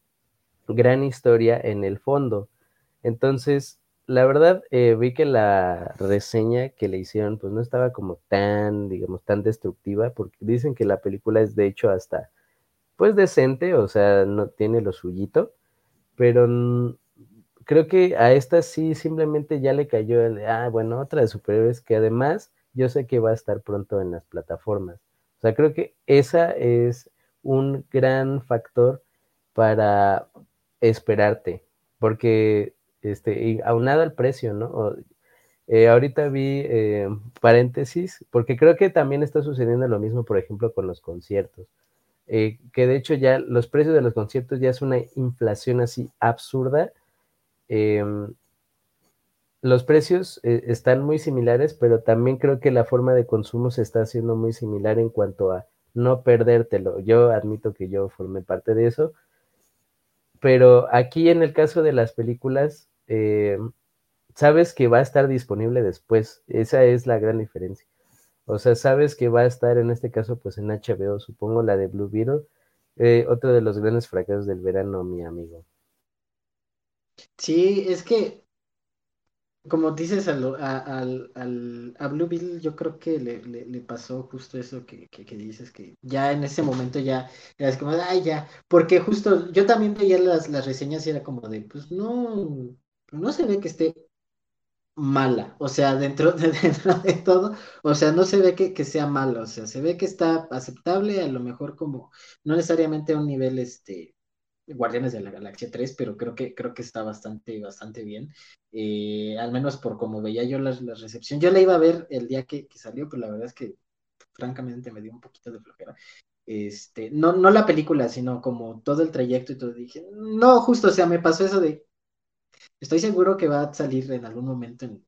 gran historia en el fondo. Entonces, la verdad, eh, vi que la reseña que le hicieron, pues no estaba como tan, digamos, tan destructiva, porque dicen que la película es de hecho hasta, pues decente, o sea, no tiene lo suyito, pero creo que a esta sí simplemente ya le cayó el, ah, bueno, otra de superhéroes que además yo sé que va a estar pronto en las plataformas. O sea, creo que esa es un gran factor para esperarte, porque este, y aunado al precio, ¿no? Eh, ahorita vi eh, paréntesis, porque creo que también está sucediendo lo mismo, por ejemplo, con los conciertos. Eh, que de hecho ya los precios de los conciertos ya es una inflación así absurda. Em, los precios están muy similares, pero también creo que la forma de consumo se está haciendo muy similar en cuanto a no perdértelo. Yo admito que yo formé parte de eso, pero aquí en el caso de las películas, eh, sabes que va a estar disponible después. Esa es la gran diferencia. O sea, sabes que va a estar en este caso, pues en HBO, supongo la de Blue Beetle, eh, otro de los grandes fracasos del verano, mi amigo. Sí, es que, como dices a, a, Blue Beetle, yo creo que le, pasó justo eso que, dices, que ya en ese momento ya es como, ay, ya, porque justo yo también veía las, las reseñas y era como de, pues no, no se ve que esté mala, o sea, dentro de, dentro de todo, o sea, no se ve que, sea mala, o sea, se ve que está aceptable, a lo mejor como, no necesariamente a un nivel, este, Guardianes de la Galaxia 3, pero creo que, creo que está bastante, bastante bien, eh, al menos por como veía yo la, recepción, yo la iba a ver el día que, salió, pero la verdad es que francamente me dio un poquito de flojera, este, no, no la película, sino como todo el trayecto y todo, dije, no, justo, o sea, me pasó eso de, Estoy seguro que va a salir en algún momento en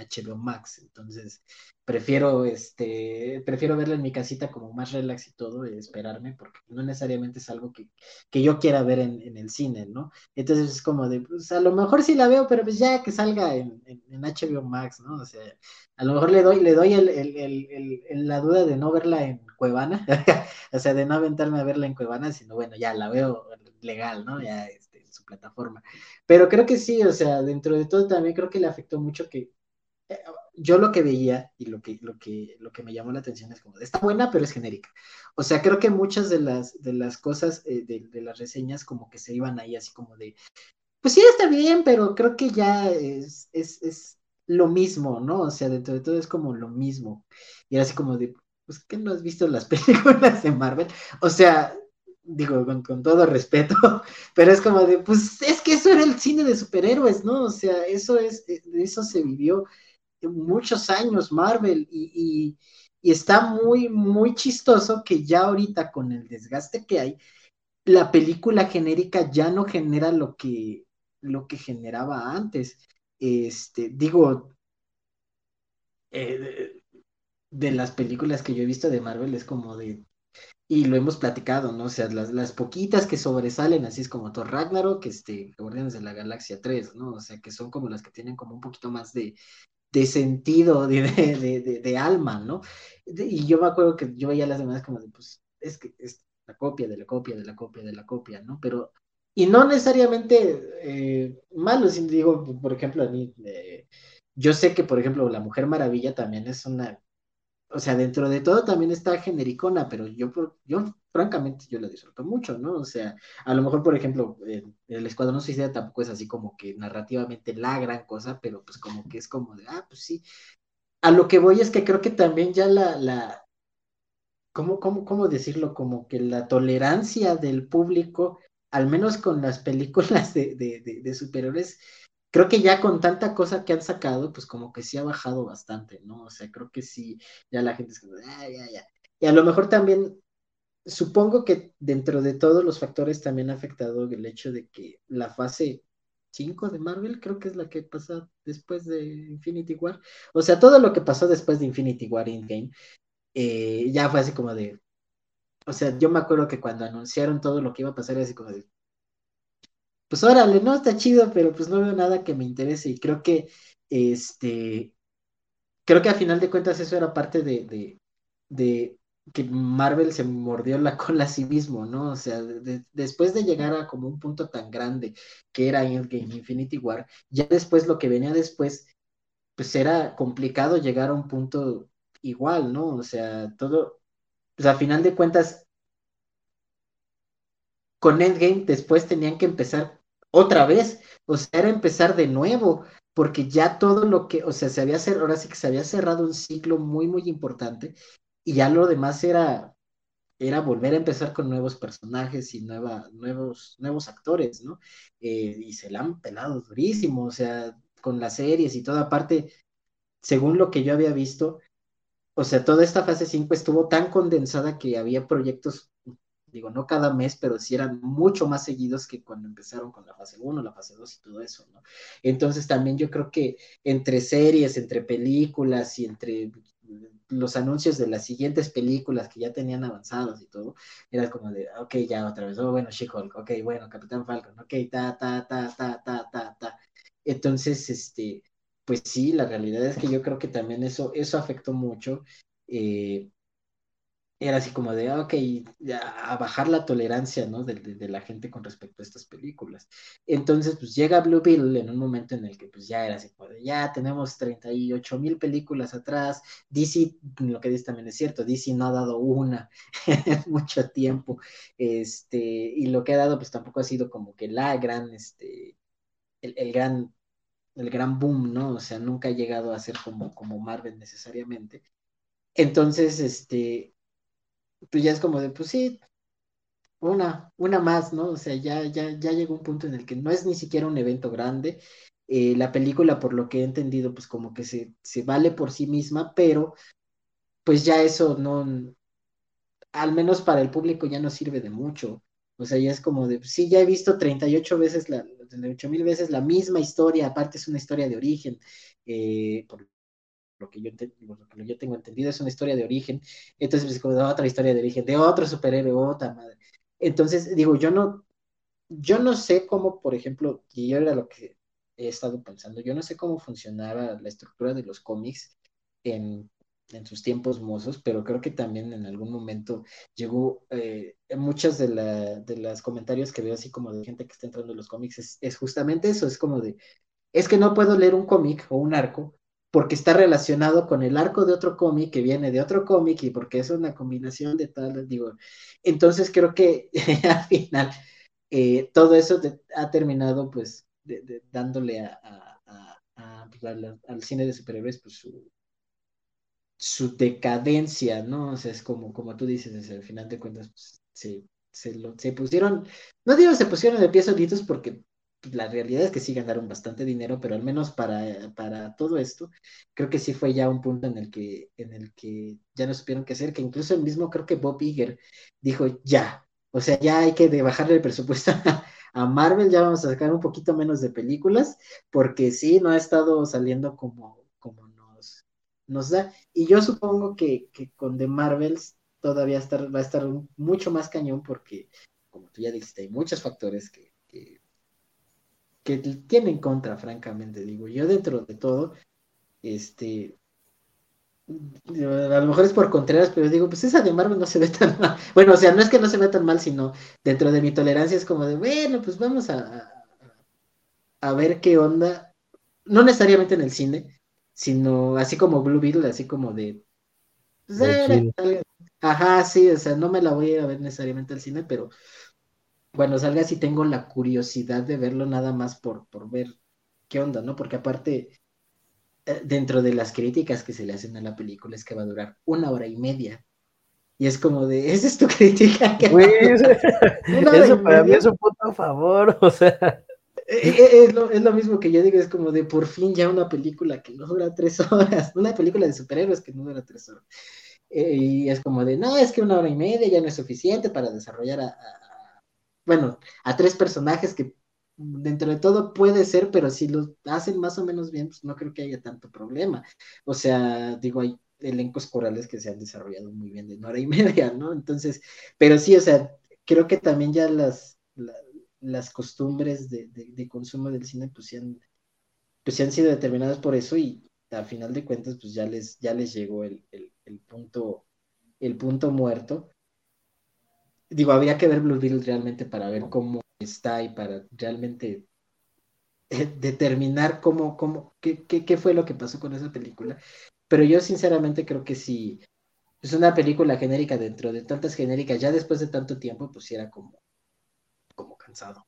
HBO Max, entonces prefiero este prefiero verla en mi casita como más relax y todo y esperarme porque no necesariamente es algo que, yo quiera ver en, el cine, ¿no? Entonces es como de, pues a lo mejor sí la veo, pero pues ya que salga en, HBO Max, ¿no? O sea, a lo mejor le doy, le doy el, la duda de no verla en Cuevana, o sea, de no aventarme a verla en Cuevana, sino bueno, ya la veo legal, ¿no? Ya este, en su plataforma. Pero creo que sí, o sea, dentro de todo también creo que le afectó mucho que yo lo que veía y lo que, lo que, lo que me llamó la atención es como, está buena, pero es genérica. O sea, creo que muchas de las, de las cosas eh, de, las reseñas como que se iban ahí así como de, pues sí, está bien, pero creo que ya es, es, es lo mismo, ¿no? O sea, dentro de todo es como lo mismo. Y era así como de, pues, ¿qué no has visto las películas de Marvel? O sea, digo, con, todo respeto, pero es como de, pues es que eso era el cine de superhéroes, ¿no? O sea, eso es, eh, eso se vivió muchos años Marvel y, está muy, muy chistoso que ya ahorita con el desgaste que hay, la película genérica ya no genera lo que, lo que generaba antes. Este, digo, eh, de las películas que yo he visto de Marvel es como de y lo hemos platicado, ¿no? O sea, las, las poquitas que sobresalen, así es como Thor Ragnarok, este, Guardianes de la Galaxia 3, ¿no? O sea, que son como las que tienen como un poquito más de, de sentido, de, de, de, alma, ¿no? y yo me acuerdo que yo veía las demás como de, pues, es que es la copia de la copia de la copia de la copia, ¿no? Pero, y no necesariamente eh, malo, si digo, por ejemplo, a eh, yo sé que, por ejemplo, La Mujer Maravilla también es una o sea, dentro de todo también está genericona, pero yo, yo francamente, yo la disfruto mucho, ¿no? O sea, a lo mejor, por ejemplo, el Escuadrón Suicida tampoco es así como que narrativamente la gran cosa, pero pues como que es como de, ah, pues sí. A lo que voy es que creo que también ya la, la, ¿cómo, cómo, cómo decirlo? Como que la tolerancia del público, al menos con las películas de, de, de, de superiores, creo que ya con tanta cosa que han sacado, pues como que sí ha bajado bastante, ¿no? O sea, creo que sí, ya la gente es como, ah, ya, ya. Y a lo mejor también, supongo que dentro de todos los factores también ha afectado el hecho de que la fase 5 de Marvel creo que es la que pasa después de Infinity War. O sea, todo lo que pasó después de Infinity War Endgame, eh, ya fue así como de... O sea, yo me acuerdo que cuando anunciaron todo lo que iba a pasar, era así como de, pues órale, no, está chido, pero pues no veo nada que me interese y creo que, este, creo que a final de cuentas eso era parte de, de, de que Marvel se mordió la cola a sí mismo, ¿no? O sea, después de llegar a como un punto tan grande que era Endgame Infinity War, ya después lo que venía después, pues era complicado llegar a un punto igual, ¿no? O sea, todo, pues a final de cuentas, con Endgame después tenían que empezar otra vez, o sea, era empezar de nuevo, porque ya todo lo que, o sea, se había cerrado, ahora sí que se había cerrado un ciclo muy, muy importante, y ya lo demás era, era volver a empezar con nuevos personajes y nueva, nuevos, nuevos actores, ¿no? Eh, y se la han pelado durísimo, o sea, con las series y toda parte, según lo que yo había visto, o sea, toda esta fase 5 estuvo tan condensada que había proyectos digo, no cada mes, pero sí eran mucho más seguidos que cuando empezaron con la fase 1, la fase 2 y todo eso, ¿no? Entonces también yo creo que entre series, entre películas y entre los anuncios de las siguientes películas que ya tenían avanzados y todo, era como de, ok, ya otra vez, oh, bueno, She-Hulk, ok, bueno, Capitán Falcon, ok, ta, ta, ta, ta, ta, ta, ta. Entonces, este, pues sí, la realidad es que yo creo que también eso, eso afectó mucho. Eh, era así como de, ok, a bajar la tolerancia, ¿no? De, la gente con respecto a estas películas. Entonces, pues llega Blue Bill en un momento en el que pues ya era así como de, ya tenemos 38 mil películas atrás, DC, lo que dice también es cierto, DC no ha dado una en mucho tiempo, este, y lo que ha dado pues tampoco ha sido como que la gran, este, el, gran el gran boom, ¿no? O sea, nunca ha llegado a ser como, como Marvel necesariamente. Entonces, este, pues ya es como de, pues sí, una, una más, ¿no? O sea, ya, ya, ya llegó un punto en el que no es ni siquiera un evento grande. Eh, la película, por lo que he entendido, pues como que se, se vale por sí misma, pero pues ya eso no, al menos para el público ya no sirve de mucho. O sea, ya es como de, sí, ya he visto 38 veces, la, 38 mil veces la misma historia, aparte es una historia de origen, eh, por lo que yo, lo que yo tengo entendido, es una historia de origen, entonces es como de otra historia de origen, de otro superhéroe, otra madre. Entonces, digo, yo no, yo no sé cómo, por ejemplo, y yo era lo que he estado pensando, yo no sé cómo funcionaba la estructura de los cómics en, en sus tiempos mozos, pero creo que también en algún momento llegó, eh, muchos de, la, de los comentarios que veo así como de gente que está entrando en los cómics es, es justamente eso, es como de, es que no puedo leer un cómic o un arco porque está relacionado con el arco de otro cómic que viene de otro cómic y porque es una combinación de tal, digo, entonces creo que al final eh, todo eso ha terminado pues dándole a, pues, al cine de superhéroes pues su, su decadencia, ¿no? O sea, es como, como tú dices, desde el final de cuentas, pues, se, se, lo, se pusieron, no digo se pusieron de pies solitos porque la realidad es que sí ganaron bastante dinero, pero al menos para, para todo esto, creo que sí fue ya un punto en el que, en el que ya no supieron qué hacer, que incluso el mismo creo que Bob Iger dijo ya, o sea, ya hay que bajarle el presupuesto a Marvel, ya vamos a sacar un poquito menos de películas, porque sí, no ha estado saliendo como, como nos, da. Y yo supongo que, que con The Marvels todavía estar, va a estar mucho más cañón porque, como tú ya dijiste, hay muchos factores que tiene en contra, francamente, digo, yo dentro de todo, este, a lo mejor es por Contreras, pero digo, pues esa de Marvel no se ve tan mal. Bueno, o sea, no es que no se vea tan mal, sino dentro de mi tolerancia es como de, bueno, pues vamos a, a, ver qué onda. No necesariamente en el cine, sino así como Blue Beetle, así como de, Pues, ajá, sí, o sea, no me la voy a ir a ver necesariamente al cine, pero bueno, salga si tengo la curiosidad de verlo nada más por, por ver qué onda, ¿no? Porque aparte, eh, dentro de las críticas que se le hacen a la película es que va a durar una hora y media. Y es como de, ¿esa es tu crítica? eso para mí es un punto a favor, o sea. Eh, eh, es lo, es lo, mismo que yo digo, es como de por fin ya una película que no dura tres horas, una película de superhéroes que no dura tres horas. y es como de, no, es que una hora y media ya no es suficiente para desarrollar a bueno, a tres personajes que dentro de todo puede ser, pero si lo hacen más o menos bien, pues no creo que haya tanto problema. O sea, digo, hay elencos corales que se han desarrollado muy bien de una hora y media, ¿no? Entonces, pero sí, o sea, creo que también ya las, las costumbres de, consumo del cine, pues, han, pues han sido determinadas por eso y al final de cuentas, pues ya les, ya les llegó el, el punto, el punto muerto digo, habría que ver Blue Beetle realmente para ver cómo está y para realmente eh, determinar cómo, cómo, qué, qué, fue lo que pasó con esa película. Pero yo sinceramente creo que si es una película genérica dentro de tantas genéricas, ya después de tanto tiempo, pues era como, como cansado.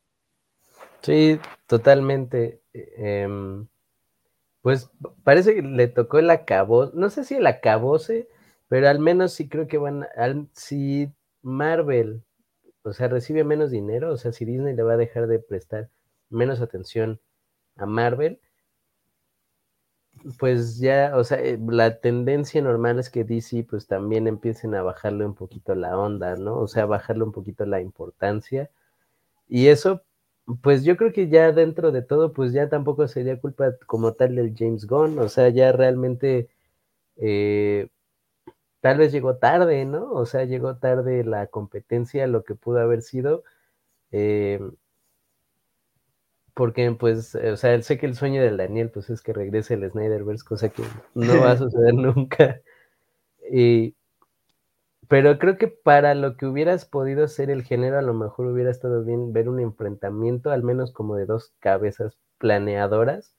Sí, totalmente. Em, pues parece que le tocó el acabó, no sé si el acabose, pero al menos sí creo que van, al, sí Marvel, o sea, recibe menos dinero, o sea, si Disney le va a dejar de prestar menos atención a Marvel, pues ya, o sea, eh, la tendencia normal es que DC pues también empiecen a bajarle un poquito la onda, ¿no? O sea, bajarle un poquito la importancia. Y eso, pues yo creo que ya dentro de todo, pues ya tampoco sería culpa como tal del James Gunn, o sea, ya realmente eh, tal vez llegó tarde, ¿no? O sea, llegó tarde la competencia, lo que pudo haber sido. Eh, porque, pues, o sea, sé que el sueño del Daniel, pues, es que regrese el Snyderverse, cosa que no va a suceder nunca. Y, pero creo que para lo que hubieras podido ser el género, a lo mejor hubiera estado bien ver un enfrentamiento, al menos como de dos cabezas planeadoras,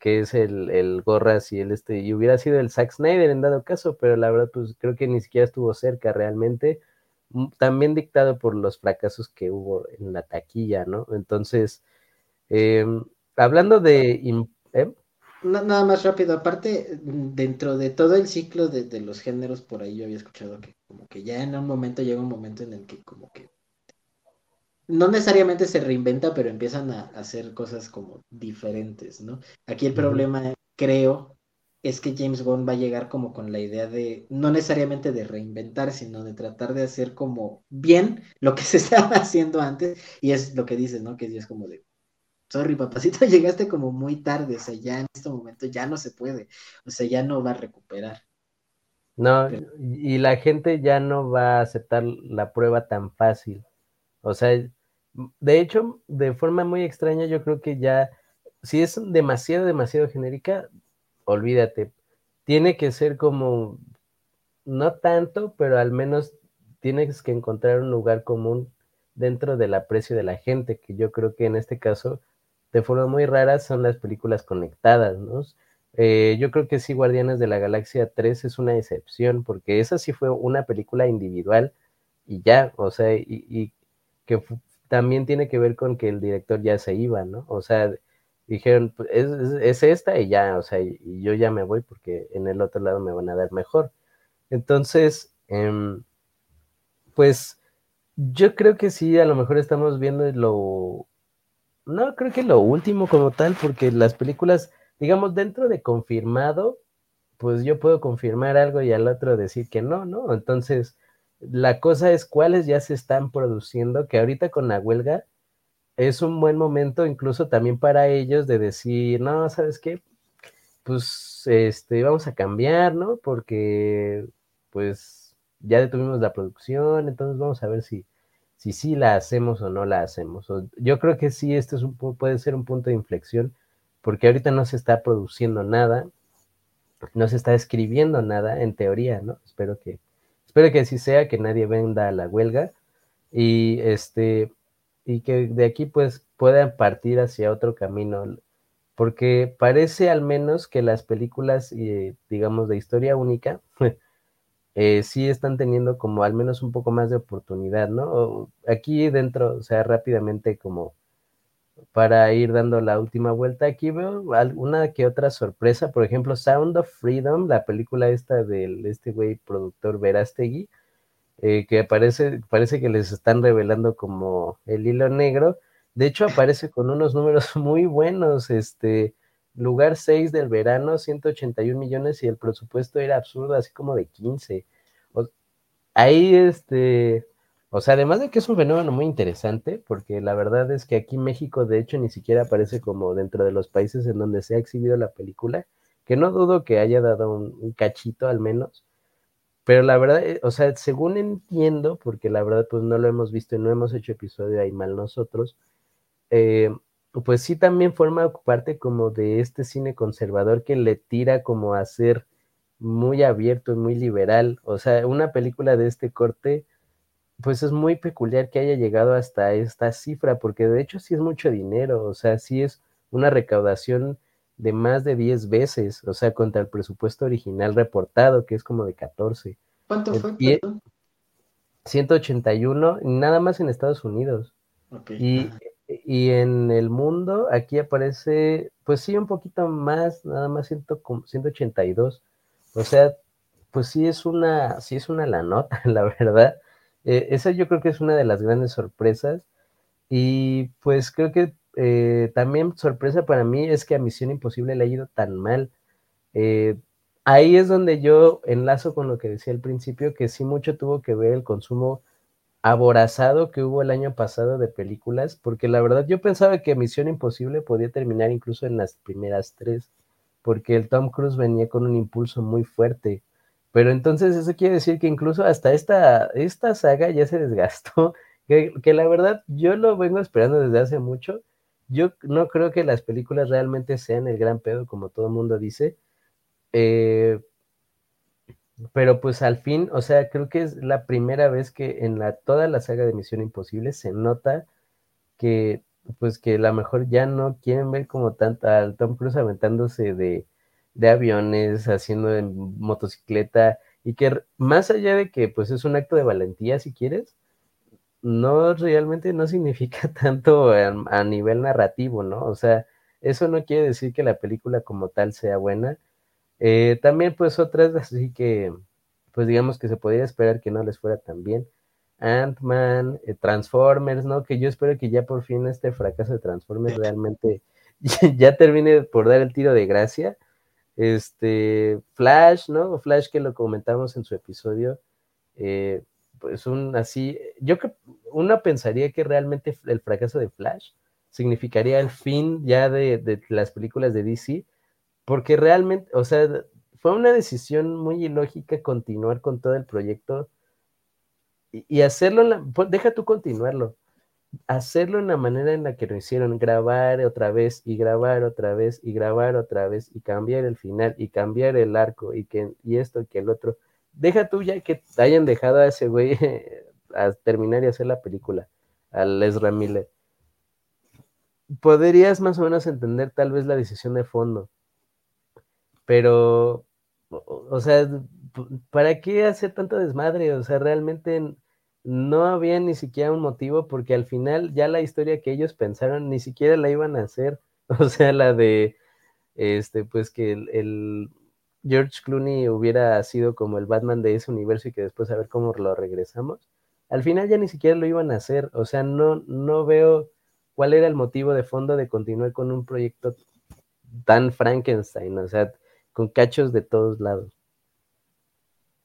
que es el, el Gorras y el este, y hubiera sido el Zack Snyder en dado caso, pero la verdad, pues creo que ni siquiera estuvo cerca realmente, mm, también dictado por los fracasos que hubo en la taquilla, ¿no? Entonces, em, hablando de... ¿eh? Nada más rápido, aparte, mm, dentro de todo el ciclo de, de los géneros, por ahí yo había escuchado que como que ya en un momento llega un momento en el que como que no necesariamente se reinventa, pero empiezan a, hacer cosas como diferentes, ¿no? Aquí el problema, creo, es que James Gunn va a llegar como con la idea de, no necesariamente de reinventar, sino de tratar de hacer como bien lo que se estaba haciendo antes, y es lo que dices, ¿no? Que es como de, sorry, papacito, llegaste como muy tarde, o sea, ya en este momento ya no se puede, o sea, ya no va a recuperar. No, y la gente ya no va a aceptar la prueba tan fácil. O sea, de hecho, de forma muy extraña, yo creo que ya, si es demasiado, demasiado genérica, olvídate. Tiene que ser como, no tanto, pero al menos tienes que encontrar un lugar común dentro del aprecio de la gente, que yo creo que en este caso, de forma muy rara, son las películas conectadas, ¿no? Eh, yo creo que sí, Guardianes de la Galaxia 3 es una excepción, porque esa sí fue una película individual y ya, o sea, y que también tiene que ver con que el director ya se iba, ¿no? O sea, dijeron, pues, es, esta y ya, o sea, y, yo ya me voy porque en el otro lado me van a dar mejor. Entonces, em, pues yo creo que sí, a lo mejor estamos viendo lo, no creo que lo último como tal, porque las películas, digamos, dentro de confirmado, pues yo puedo confirmar algo y al otro decir que no, ¿no? Entonces, la cosa es cuáles ya se están produciendo, que ahorita con la huelga es un buen momento incluso también para ellos de decir, no, ¿sabes qué? Pues este, vamos a cambiar, ¿no? Porque pues ya detuvimos la producción, entonces vamos a ver si si sí la hacemos o no la hacemos. yo creo que sí, este es un, puede ser un punto de inflexión, porque ahorita no se está produciendo nada, no se está escribiendo nada, en teoría, ¿no? Espero que, Espero que así sea, que nadie venda la huelga y este y que de aquí pues puedan partir hacia otro camino, porque parece al menos que las películas, eh, digamos, de historia única, eh, sí están teniendo como al menos un poco más de oportunidad, ¿no? Aquí dentro, o sea, rápidamente como para ir dando la última vuelta, aquí veo alguna que otra sorpresa, por ejemplo, Sound of Freedom, la película esta del este güey productor Verástegui, eh, que parece, parece que les están revelando como el hilo negro, de hecho aparece con unos números muy buenos, este, lugar 6 del verano, 181 millones y el presupuesto era absurdo, así como de 15. ahí, este, o sea, además de que es un fenómeno muy interesante, porque la verdad es que aquí México, de hecho, ni siquiera aparece como dentro de los países en donde se ha exhibido la película, que no dudo que haya dado un, cachito al menos, pero la verdad, eh, o sea, según entiendo, porque la verdad pues no lo hemos visto y no hemos hecho episodio ahí mal nosotros, eh, pues sí también forma parte como de este cine conservador que le tira como a ser muy abierto y muy liberal. O sea, una película de este corte, pues es muy peculiar que haya llegado hasta esta cifra, porque de hecho sí es mucho dinero, o sea, sí es una recaudación de más de 10 veces, o sea, contra el presupuesto original reportado, que es como de 14. ¿Cuánto fue? 181, nada más en Estados Unidos. Y, y, en el mundo, aquí aparece, pues sí, un poquito más, nada más 182. O sea, pues sí es una, sí es una la nota, la verdad. Eh, esa yo creo que es una de las grandes sorpresas. Y pues creo que eh, también sorpresa para mí es que a Misión Imposible le ha ido tan mal. Eh, ahí es donde yo enlazo con lo que decía al principio, que sí mucho tuvo que ver el consumo aborazado que hubo el año pasado de películas, porque la verdad yo pensaba que Misión Imposible podía terminar incluso en las primeras tres, porque el Tom Cruise venía con un impulso muy fuerte. Pero entonces eso quiere decir que incluso hasta esta, esta saga ya se desgastó, que, la verdad yo lo vengo esperando desde hace mucho yo no creo que las películas realmente sean el gran pedo, como todo el mundo dice. Eh, pero pues al fin, o sea, creo que es la primera vez que en la, toda la saga de Misión Imposible se nota que pues que a lo mejor ya no quieren ver como tanto al Tom Cruise aventándose de, de aviones, haciendo de motocicleta, y que más allá de que pues es un acto de valentía si quieres, no realmente no significa tanto a, nivel narrativo, ¿no? O sea, eso no quiere decir que la película como tal sea buena. Eh, también pues otras así que, pues digamos que se podría esperar que no les fuera tan bien. Ant-Man, eh, Transformers, ¿no? Que yo espero que ya por fin este fracaso de Transformers realmente ya termine por dar el tiro de gracia. Este, Flash, ¿no? Flash que lo comentamos en su episodio. Eh, pues un así, yo que uno pensaría que realmente el fracaso de Flash significaría el fin ya de, las películas de DC, porque realmente, o sea, fue una decisión muy ilógica continuar con todo el proyecto y, hacerlo, pues, deja tú continuarlo, hacerlo en la manera en la que lo hicieron, grabar otra vez y grabar otra vez y grabar otra vez y cambiar el final y cambiar el arco y que y esto y que el otro deja tú ya que hayan dejado a ese güey a terminar y hacer la película, al Ezra Miller. Podrías más o menos entender tal vez la decisión de fondo, pero, o, sea, ¿para qué hacer tanto desmadre? O sea, realmente no había ni siquiera un motivo porque al final ya la historia que ellos pensaron ni siquiera la iban a hacer, o sea, la de, este, pues que el George Clooney hubiera sido como el Batman de ese universo y que después a ver cómo lo regresamos, al final ya ni siquiera lo iban a hacer. O sea, no, no veo cuál era el motivo de fondo de continuar con un proyecto tan Frankenstein, o sea, con cachos de todos lados.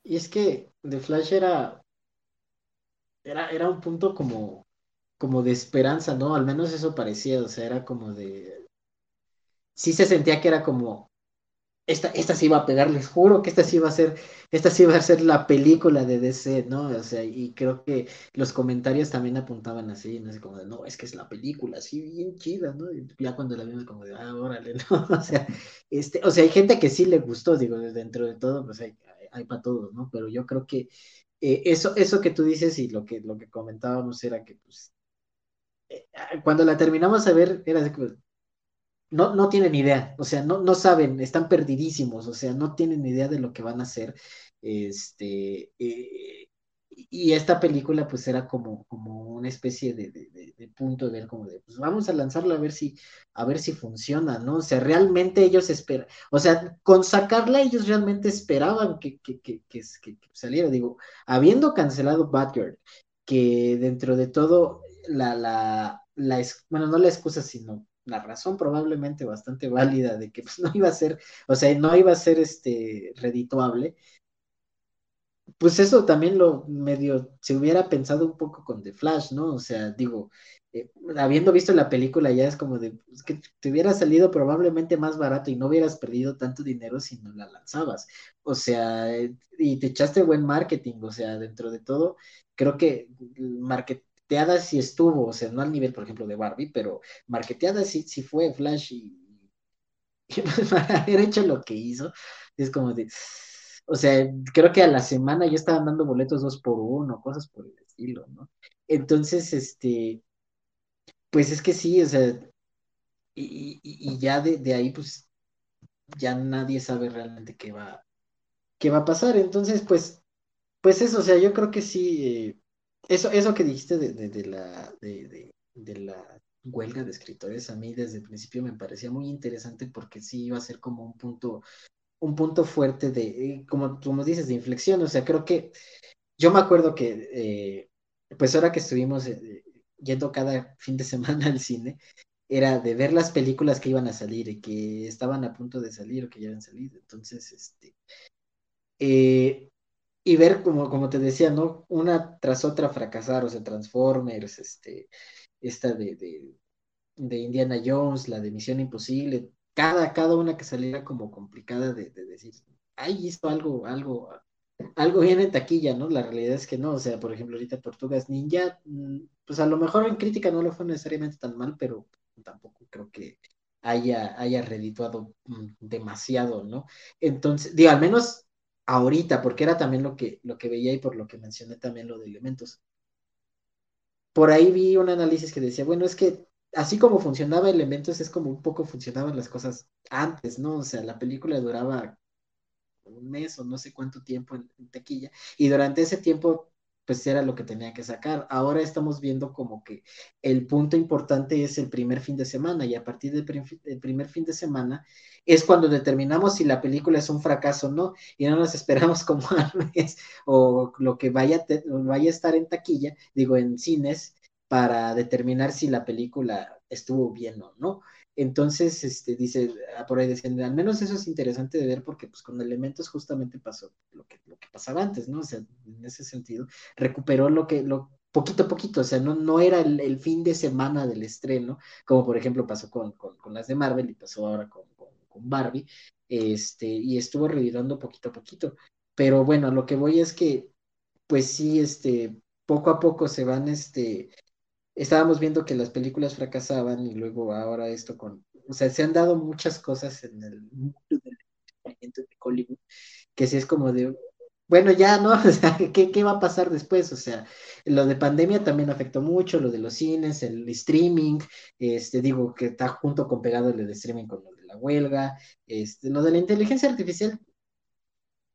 Y es que The Flash era, era, era un punto como, como de esperanza, ¿no? Al menos eso parecía, o sea, era como de... Sí se sentía que era como, esta, esta sí iba a pegar, les juro que esta sí iba a ser, esta sí iba a ser la película de DC, ¿no? O sea, y creo que los comentarios también apuntaban así, no sé, como de, no, es que es la película, así bien chida, ¿no? Y ya cuando la vimos como de, ah, órale, ¿no? O sea, este, o sea, hay gente que sí le gustó, digo, dentro de todo, pues hay, hay para todos, ¿no? Pero yo creo que eh, eso, eso que tú dices y lo que, lo que comentábamos era que, pues, eh, cuando la terminamos a ver, era así no, no tienen idea, o sea, no, no saben, están perdidísimos, o sea, no tienen idea de lo que van a hacer. Este, eh, y esta película pues era como, como una especie de, de, punto de ver como de, pues vamos a lanzarla a ver si, a ver si funciona, ¿no? O sea, realmente ellos esperan, o sea, con sacarla ellos realmente esperaban que, que, que, que, saliera, digo, habiendo cancelado Batgirl, que dentro de todo, la, la, la, bueno, no la excusa, sino la razón probablemente bastante válida de que pues no iba a ser, o sea, no iba a ser este redituable, pues eso también lo medio se hubiera pensado un poco con The Flash, ¿no? O sea, digo, eh, habiendo visto la película ya es como de pues, que te hubiera salido probablemente más barato y no hubieras perdido tanto dinero si no la lanzabas. O sea, eh, y te echaste buen marketing, o sea, dentro de todo, creo que marketeada sí estuvo, o sea, no al nivel, por ejemplo, de Barbie, pero marketeada sí, sí fue Flash y, y para haber hecho lo que hizo, es como de o sea, creo que a la semana ya estaban dando boletos dos por uno, cosas por el estilo, ¿no? Entonces, este, pues es que sí, o sea, y, ya de, ahí, pues, ya nadie sabe realmente qué va, qué va a pasar. Entonces, pues, pues eso, o sea, yo creo que sí, eh, eso, eso que dijiste de, de, de, de la huelga de escritores, a mí desde el principio me parecía muy interesante porque sí iba a ser como un punto un punto fuerte de, eh, como, como dices, de inflexión. O sea, creo que yo me acuerdo que, eh, pues ahora que estuvimos eh, yendo cada fin de semana al cine, era de ver las películas que iban a salir y que estaban a punto de salir o que ya habían salido. Entonces, este, y ver como, como te decía, ¿no? Una tras otra fracasar, o sea, Transformers, este, esta de, de, de Indiana Jones, la de Misión Imposible, cada, cada una que saliera como complicada de, decir, ay, hizo algo, algo, algo bien en taquilla, ¿no? La realidad es que no, o sea, por ejemplo, ahorita Tortugas Ninja, mm, pues a lo mejor en crítica no lo fue necesariamente tan mal, pero tampoco creo que haya, haya redituado mm, demasiado, ¿no? Entonces, digo, al menos ahorita, porque era también lo que, lo que veía y por lo que mencioné también lo de elementos. Por ahí vi un análisis que decía, bueno, es que así como funcionaba Elementos, es como un poco funcionaban las cosas antes, ¿no? O sea, la película duraba un mes o no sé cuánto tiempo en, tequilla, y durante ese tiempo pues era lo que tenía que sacar. Ahora estamos viendo como que el punto importante es el primer fin de semana y a partir del primer fin de semana es cuando determinamos si la película es un fracaso o no y no nos esperamos como al mes o lo que vaya, vaya a estar en taquilla, digo en cines, para determinar si la película estuvo bien o no. Entonces, este, dice, ah, por ahí decían, al menos eso es interesante de ver porque pues con elementos justamente pasó lo que, lo que pasaba antes, ¿no? O sea, en ese sentido, recuperó lo que, lo, poquito a poquito, o sea, no, no era el, fin de semana del estreno, como por ejemplo pasó con, las de Marvel y pasó ahora con, Barbie, este, y estuvo revirando poquito a poquito. Pero bueno, lo que voy es que, pues sí, este, poco a poco se van, este, estábamos viendo que las películas fracasaban y luego ahora esto con, o sea, se han dado muchas cosas en el mundo del entretenimiento de Hollywood, que si es como de, bueno, ya, ¿no? O sea, ¿qué, ¿qué, va a pasar después? O sea, lo de pandemia también afectó mucho, lo de los cines, el streaming, este, digo, que está junto con pegado lo de streaming con lo de la huelga, este, lo de la inteligencia artificial,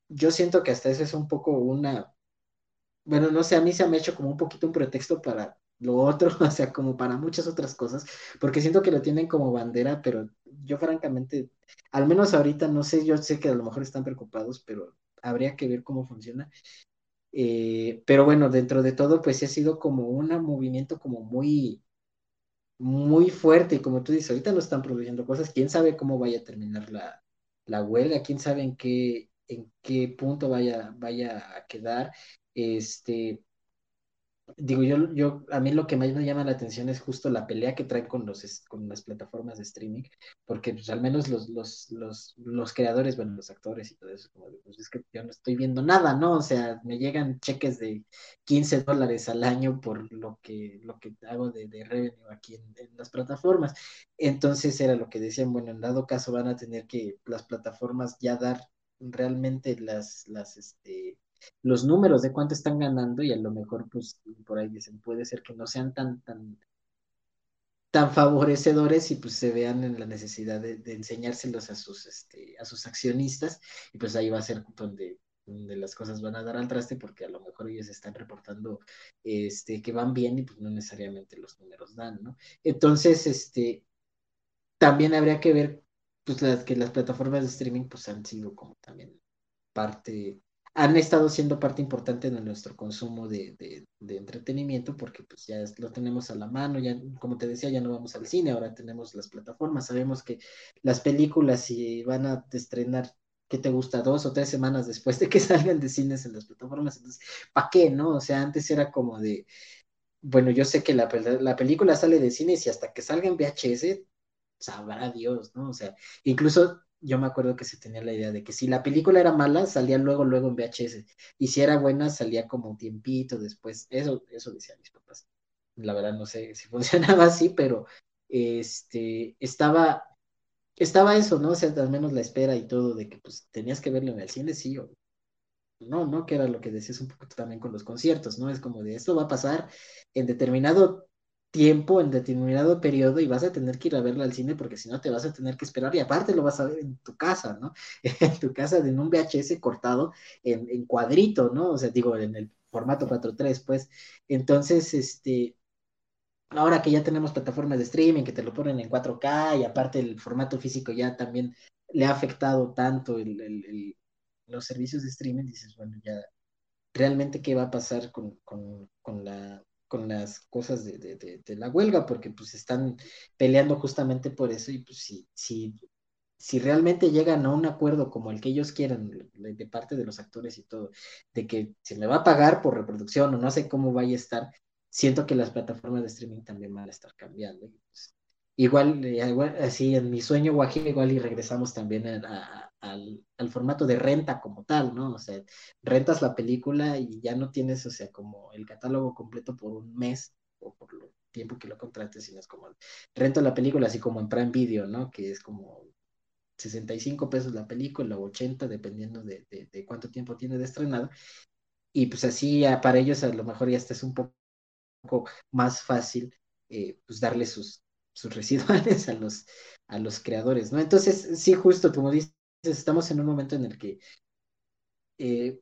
yo siento que hasta eso es un poco una, bueno, no sé, a mí se me ha hecho como un poquito un pretexto para lo otro, o sea, como para muchas otras cosas, porque siento que lo tienen como bandera, pero yo francamente, al menos ahorita, no sé, yo sé que a lo mejor están preocupados, pero habría que ver cómo funciona. Eh, pero bueno, dentro de todo, pues ha sido como un movimiento como muy, muy fuerte, y como tú dices, ahorita no están produciendo cosas, quién sabe cómo vaya a terminar la, la huelga, quién sabe en qué, en qué punto vaya, vaya a quedar. Este, digo, yo, yo, a mí lo que más me llama la atención es justo la pelea que traen con, los, con las plataformas de streaming, porque pues, al menos los, los, los, los creadores, bueno, los actores y todo eso, como pues es que yo no estoy viendo nada, ¿no? O sea, me llegan cheques de 15 dólares al año por lo que, lo que hago de, de revenue aquí en, las plataformas. Entonces era lo que decían, bueno, en dado caso van a tener que las plataformas ya dar realmente las, las, este, los números de cuánto están ganando y a lo mejor, pues, por ahí dicen, puede ser que no sean tan, tan, tan favorecedores y pues se vean en la necesidad de, enseñárselos a sus, este, a sus accionistas y pues ahí va a ser donde donde las cosas van a dar al traste porque a lo mejor ellos están reportando este, que van bien y pues no necesariamente los números dan, ¿no? Entonces, este, también habría que ver pues las, que las plataformas de streaming pues han sido como también parte, han estado siendo parte importante de nuestro consumo de, de, entretenimiento porque pues ya lo tenemos a la mano, ya como te decía, ya no vamos al cine, ahora tenemos las plataformas, sabemos que las películas si van a estrenar ¿qué te gusta? Dos o tres semanas después de que salgan de cines en las plataformas. Entonces, ¿para qué, no? O sea, antes era como de, bueno, yo sé que la, la película sale de cines y hasta que salga en VHS, sabrá Dios, ¿no? O sea, incluso yo me acuerdo que se tenía la idea de que si la película era mala, salía luego, luego en VHS. Y si era buena, salía como un tiempito después. Eso, eso decían mis papás. La verdad no sé si funcionaba así, pero este, estaba, estaba eso, ¿no? O sea, al menos la espera y todo de que pues tenías que verlo en el cine, sí o no, ¿no? Que era lo que decías un poco también con los conciertos, ¿no? Es como de esto va a pasar en determinado tiempo, en determinado periodo y vas a tener que ir a verla al cine porque si no te vas a tener que esperar y aparte lo vas a ver en tu casa, ¿no? en tu casa en un VHS cortado en, en cuadrito, ¿no? O sea, digo, en el formato 4.3, pues. Entonces, este, ahora que ya tenemos plataformas de streaming que te lo ponen en 4K y aparte el formato físico ya también le ha afectado tanto el, los servicios de streaming, dices, bueno, ya realmente qué va a pasar con, la con las cosas de, la huelga, porque pues están peleando justamente por eso y pues si, si, si realmente llegan a un acuerdo como el que ellos quieran de, parte de los actores y todo, de que se me va a pagar por reproducción o no sé cómo vaya a estar, siento que las plataformas de streaming también van a estar cambiando. Pues, igual, igual, así en mi sueño guajiro, igual y regresamos también al, formato de renta como tal, ¿no? O sea, rentas la película y ya no tienes, o sea, como el catálogo completo por un mes o por el tiempo que lo contrates, sino es como rento la película así como en Prime Video, ¿no? Que es como 65 pesos la película o 80 dependiendo de, de cuánto tiempo tiene de estrenado. Y pues así para ellos a lo mejor ya está es un poco más fácil eh, pues darle sus, sus residuales a los, a los creadores, ¿no? Entonces, sí, justo como dices, estamos en un momento en el que eh,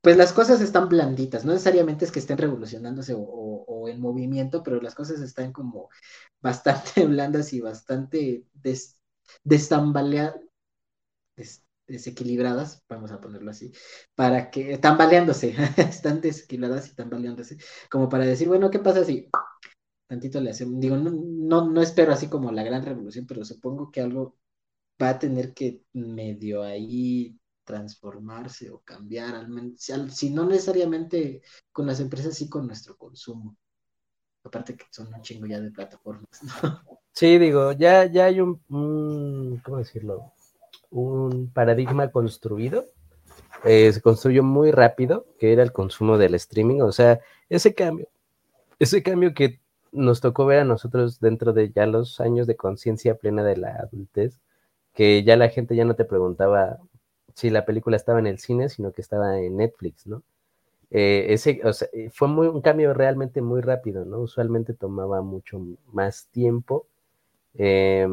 pues las cosas están blanditas, no necesariamente es que estén revolucionándose o, en movimiento, pero las cosas están como bastante blandas y bastante des, desequilibradas, vamos a ponerlo así, para que, tambaleándose, están desequilibradas y tambaleándose, como para decir, bueno, ¿qué pasa si tantito le hacemos? Digo, no, no, espero así como la gran revolución, pero supongo que algo va a tener que medio ahí transformarse o cambiar, al menos, si no necesariamente con las empresas, sí con nuestro consumo. Aparte que son un chingo ya de plataformas, Sí, digo, ya, ya hay un, ¿cómo decirlo? un paradigma construido. Eh, se construyó muy rápido, que era el consumo del streaming. O sea, ese cambio, ese cambio que nos tocó ver a nosotros dentro de ya los años de conciencia plena de la adultez, que ya la gente ya no te preguntaba si la película estaba en el cine, sino que estaba en Netflix, ¿no? Eh, ese, o sea, fue muy, un cambio realmente muy rápido, ¿no? Usualmente tomaba mucho más tiempo. Eh,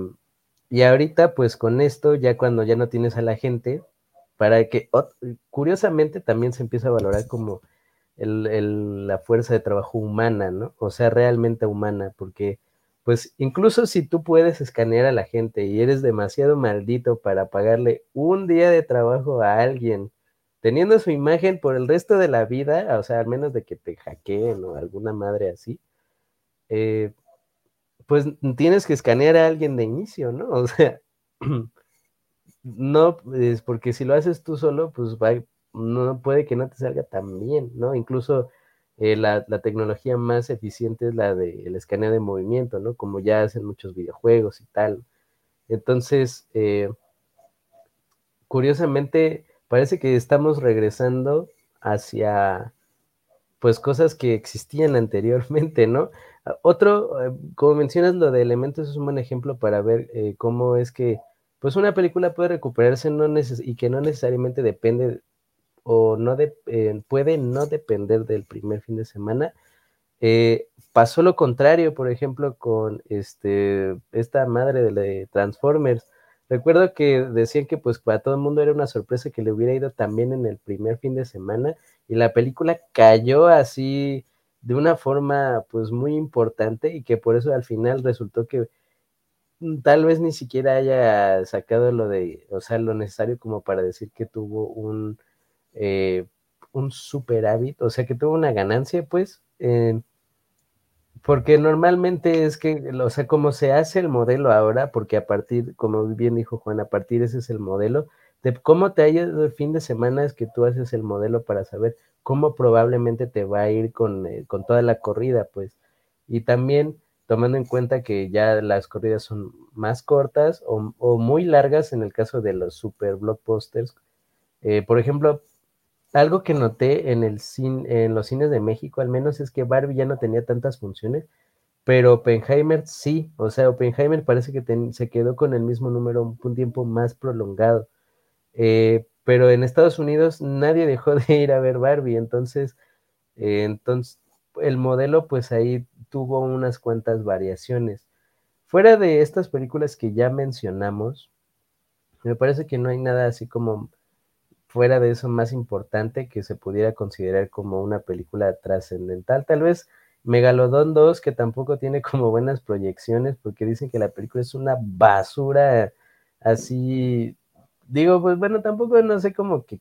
y ahorita, pues con esto, ya cuando ya no tienes a la gente, para que, curiosamente, también se empieza a valorar como el, la fuerza de trabajo humana, ¿no? O sea, realmente humana, porque, pues, incluso si tú puedes escanear a la gente y eres demasiado maldito para pagarle un día de trabajo a alguien, teniendo su imagen por el resto de la vida, o sea, al menos de que te hackeen o alguna madre así, eh, pues tienes que escanear a alguien de inicio, ¿no? O sea, no, es porque si lo haces tú solo, pues no puede que no te salga tan bien, ¿no? Incluso eh, la, tecnología más eficiente es la del escaneo de movimiento, ¿no? Como ya hacen muchos videojuegos y tal. Entonces, eh, curiosamente, parece que estamos regresando hacia, pues, cosas que existían anteriormente, ¿no? Otro, eh, como mencionas, lo de elementos es un buen ejemplo para ver cómo es que pues una película puede recuperarse y que no necesariamente depende o no eh, puede no depender del primer fin de semana. pasó lo contrario, por ejemplo, con este, esta madre de Transformers. recuerdo que decían que pues para todo el mundo era una sorpresa que le hubiera ido también en el primer fin de semana y la película cayó así de una forma pues muy importante y que por eso al final resultó que mm, tal vez ni siquiera haya sacado lo de, o sea, lo necesario como para decir que tuvo un, eh, un superávit, o sea, que tuvo una ganancia, pues, porque normalmente es que, o sea, como se hace el modelo ahora, porque a partir, como bien dijo Juan, a partir ese es el modelo, de cómo te ha ido el fin de semana es que tú haces el modelo para saber cómo probablemente te va a ir con, eh, con toda la corrida, pues. Y también tomando en cuenta que ya las corridas son más cortas o, o muy largas en el caso de los super blockbusters. Eh, por ejemplo, algo que noté en, el cine, en los cines de México, al menos, es que Barbie ya no tenía tantas funciones, pero Oppenheimer sí, o sea, Oppenheimer parece que se quedó con el mismo número un, tiempo más prolongado. Eh, pero en Estados Unidos nadie dejó de ir a ver Barbie, entonces, eh, entonces el modelo pues ahí tuvo unas cuantas variaciones. Fuera de estas películas que ya mencionamos, me parece que no hay nada así como fuera de eso más importante que se pudiera considerar como una película trascendental. Tal vez Megalodón 2, que tampoco tiene como buenas proyecciones, porque dicen que la película es una basura así. Digo, pues bueno, tampoco no sé cómo que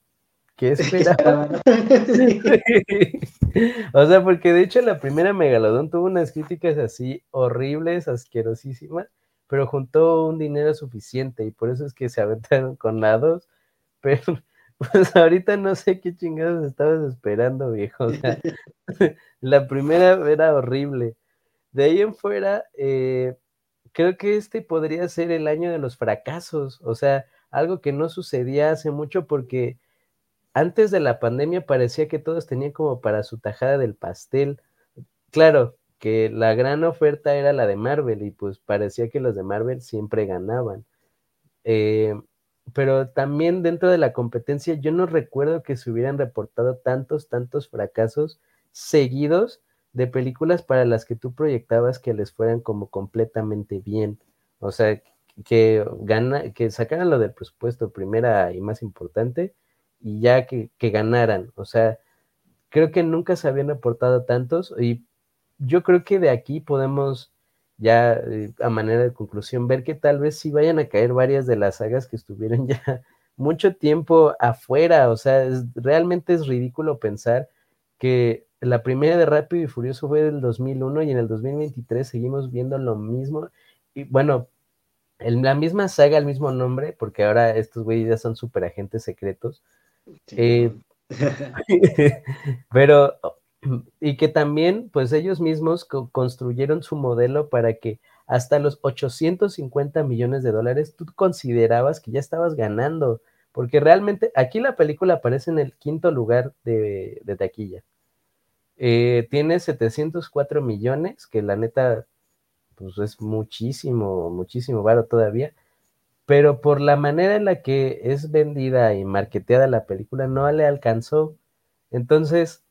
qué esperaba. o sea, porque de hecho la primera Megalodón tuvo unas críticas así horribles, asquerosísimas, pero juntó un dinero suficiente y por eso es que se aventaron con la 2. Pero pues ahorita no sé qué chingados estabas esperando, viejo. la primera era horrible. De ahí en fuera, eh, creo que este podría ser el año de los fracasos. O sea, algo que no sucedía hace mucho porque antes de la pandemia parecía que todos tenían como para su tajada del pastel. Claro, que la gran oferta era la de Marvel y pues parecía que los de Marvel siempre ganaban. Eh, pero también dentro de la competencia yo no recuerdo que se hubieran reportado tantos, tantos fracasos seguidos de películas para las que tú proyectabas que les fueran como completamente bien. O sea, que, gana, que sacaran lo del presupuesto primera y más importante y ya que, que ganaran. O sea, creo que nunca se habían reportado tantos y yo creo que de aquí podemos ya eh, a manera de conclusión, ver que tal vez sí vayan a caer varias de las sagas que estuvieron ya mucho tiempo afuera, o sea, realmente es ridículo pensar que la primera de Rápido y Furioso fue del 2001 y en el 2023 seguimos viendo lo mismo. Y bueno, en la misma saga, el mismo nombre, porque ahora estos güeyes ya son super agentes secretos. Eh, pero y que también, pues ellos mismos construyeron su modelo para que hasta los 850 millones de dólares tú considerabas que ya estabas ganando, porque realmente aquí la película aparece en el quinto lugar de, taquilla. Eh, tiene 704 millones, que la neta, pues es muchísimo, muchísimo varo todavía, pero por la manera en la que es vendida y marketeada la película, no le alcanzó. Entonces,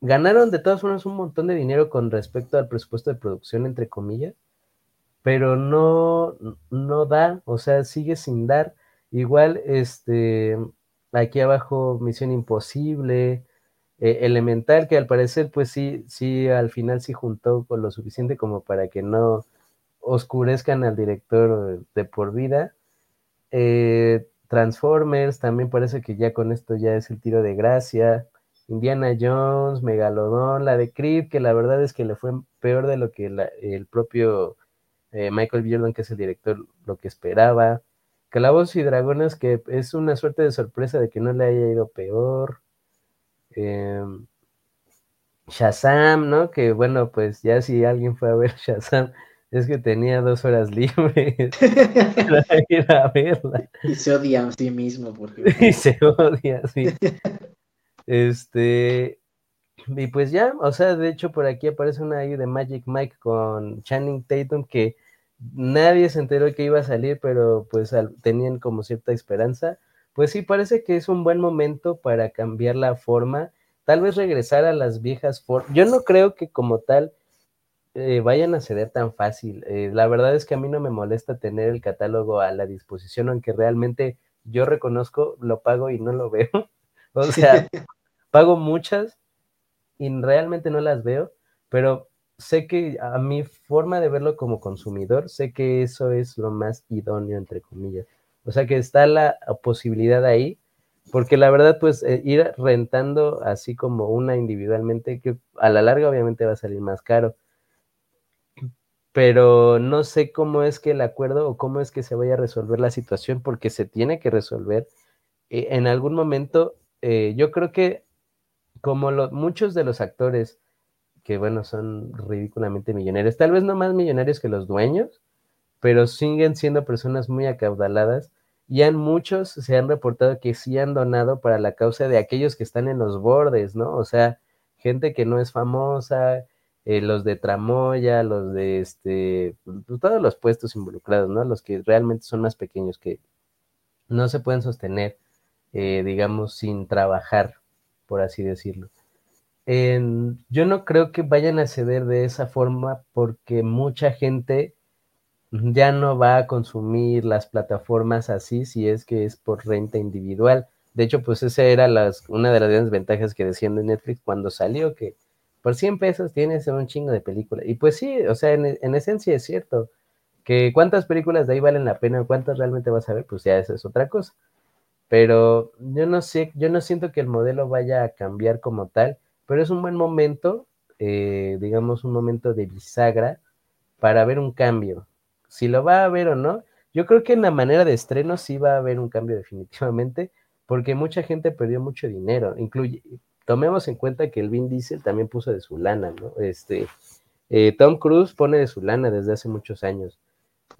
Ganaron de todas formas un montón de dinero con respecto al presupuesto de producción, entre comillas, pero no, no da, o sea, sigue sin dar. Igual, este, aquí abajo, Misión Imposible, eh, Elemental, que al parecer, pues sí, sí, al final sí juntó con lo suficiente como para que no oscurezcan al director de por vida. Eh, Transformers, también parece que ya con esto ya es el tiro de gracia. Indiana Jones, Megalodón, la de Creed, que la verdad es que le fue peor de lo que el propio eh, Michael. Jordan, que es el director, lo que esperaba. Calabozos y Dragones, que es una suerte de sorpresa de que no le haya ido peor. Em, Shazam, ¿no? Que bueno, pues ya si alguien fue a ver Shazam, es que tenía dos horas libres para ir a verla. Y se odia a sí mismo. Porque... y se odia, sí. Este, y pues ya, o sea, de hecho por aquí aparece una ahí de Magic Mike con Channing Tatum que nadie se enteró que iba a salir, pero pues tenían como cierta esperanza. Pues sí, parece que es un buen momento para cambiar la forma, tal vez regresar a las viejas formas. Yo no creo que como tal eh, vayan a ceder tan fácil. Eh, la verdad es que a mí no me molesta tener el catálogo a la disposición, aunque realmente yo reconozco, lo pago y no lo veo. o sea, pago muchas y realmente no las veo, pero sé que a mi forma de verlo como consumidor, sé que eso es lo más idóneo, entre comillas. O sea que está la posibilidad ahí, porque la verdad, pues eh, ir rentando así como una individualmente, que a la larga obviamente va a salir más caro. Pero no sé cómo es que el acuerdo o cómo es que se vaya a resolver la situación, porque se tiene que resolver. Eh, en algún momento, eh, yo creo que como muchos de los actores que, bueno, son ridículamente millonarios, tal vez no más millonarios que los dueños, pero siguen siendo personas muy acaudaladas y han muchos se han reportado que sí han donado para la causa de aquellos que están en los bordes, ¿no? O sea, gente que no es famosa, eh, los de tramoya, los de este, pues, todos los puestos involucrados, ¿no? Los que realmente son más pequeños, que no se pueden sostener, eh, digamos, sin trabajar, por así decirlo. yo no creo que vayan a ceder de esa forma porque mucha gente ya no va a consumir las plataformas así si es que es por renta individual. De hecho, pues esa era una de las grandes ventajas que decían de Netflix cuando salió, que por 100 pesos tienes un chingo de películas. Y pues sí, o sea, en, en esencia es cierto, que cuántas películas de ahí valen la pena, cuántas realmente vas a ver, pues ya eso es otra cosa. Pero yo no sé, yo no siento que el modelo vaya a cambiar como tal, pero es un buen momento, eh, digamos, un momento de bisagra para ver un cambio. Si lo va a ver o no, yo creo que en la manera de estreno sí va a haber un cambio definitivamente, porque mucha gente perdió mucho dinero. Incluye, tomemos en cuenta que el Vin Diesel también puso de su lana, ¿no? Este, eh, Tom Cruise pone de su lana desde hace muchos años.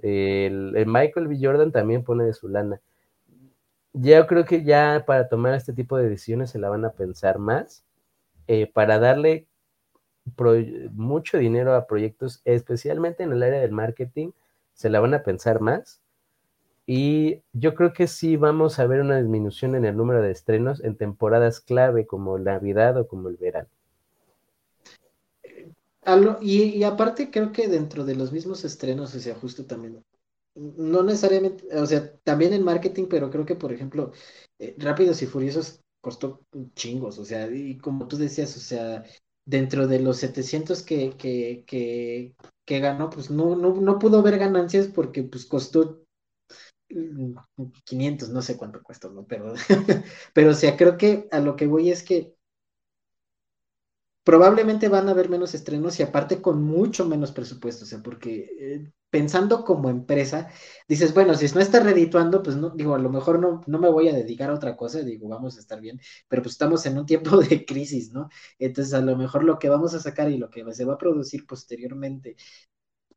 el, Michael B. Jordan también pone de su lana yo creo que ya para tomar este tipo de decisiones se la van a pensar más, eh, para darle mucho dinero a proyectos, especialmente en el área del marketing, se la van a pensar más. Y yo creo que sí vamos a ver una disminución en el número de estrenos en temporadas clave como Navidad o como el verano. Y, y, aparte creo que dentro de los mismos estrenos se ajusta también no necesariamente, o sea, también en marketing, pero creo que, por ejemplo, eh, Rápidos y Furiosos costó chingos, o sea, y como tú decías, o sea, dentro de los 700 que, que, que, que ganó, pues no, no, no pudo ver ganancias porque pues costó 500, no sé cuánto cuesta, ¿no? Pero, pero o sea, creo que a lo que voy es que probablemente van a haber menos estrenos y aparte con mucho menos presupuesto, o sea, porque eh, pensando como empresa, dices, bueno, si no está redituando, pues no, digo, a lo mejor no, no me voy a dedicar a otra cosa, digo, vamos a estar bien, pero pues estamos en un tiempo de crisis, ¿no? Entonces, a lo mejor lo que vamos a sacar y lo que se va a producir posteriormente,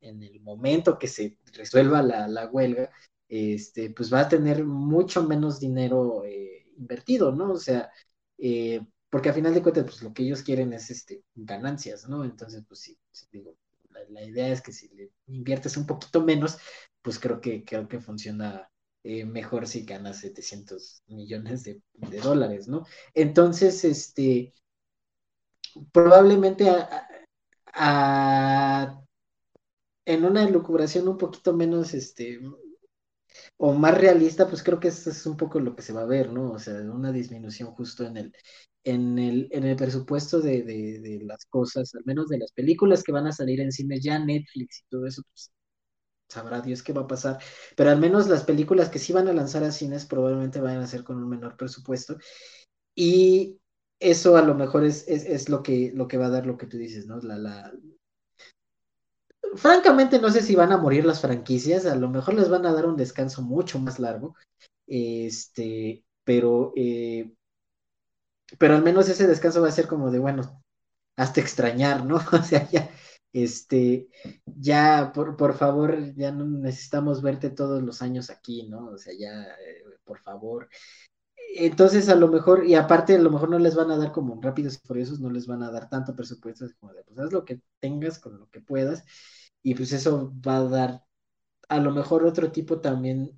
en el momento que se resuelva la, huelga, este, pues va a tener mucho menos dinero eh, invertido, ¿no? O sea, eh, porque a final de cuentas, pues lo que ellos quieren es este, ganancias, ¿no? Entonces, pues sí, digo, la, idea es que si le inviertes un poquito menos, pues creo que, creo que funciona eh, mejor si ganas 700 millones de, dólares, ¿no? Entonces, este, probablemente en una elucubración un poquito menos, este, o más realista, pues creo que eso es un poco lo que se va a ver, ¿no? O sea, una disminución justo en el, en el, en el presupuesto de, de, las cosas, al menos de las películas que van a salir en cine, ya Netflix y todo eso, pues sabrá Dios qué va a pasar, pero al menos las películas que sí van a lanzar a cines probablemente vayan a ser con un menor presupuesto y eso a lo mejor es, es, es lo, que, lo que va a dar lo que tú dices, ¿no? La, la... Francamente no sé si van a morir las franquicias, a lo mejor les van a dar un descanso mucho más largo, este, pero... Eh, pero al menos ese descanso va a ser como de, bueno, hasta extrañar, ¿no? O sea, ya, este, ya, por, por favor, ya no necesitamos verte todos los años aquí, ¿no? O sea, ya, eh, por favor. Entonces, a lo mejor, y aparte, a lo mejor no les van a dar como rápidos y furiosos, no les van a dar tanto presupuesto, como de, pues haz lo que tengas con lo que puedas, y pues eso va a dar a lo mejor otro tipo también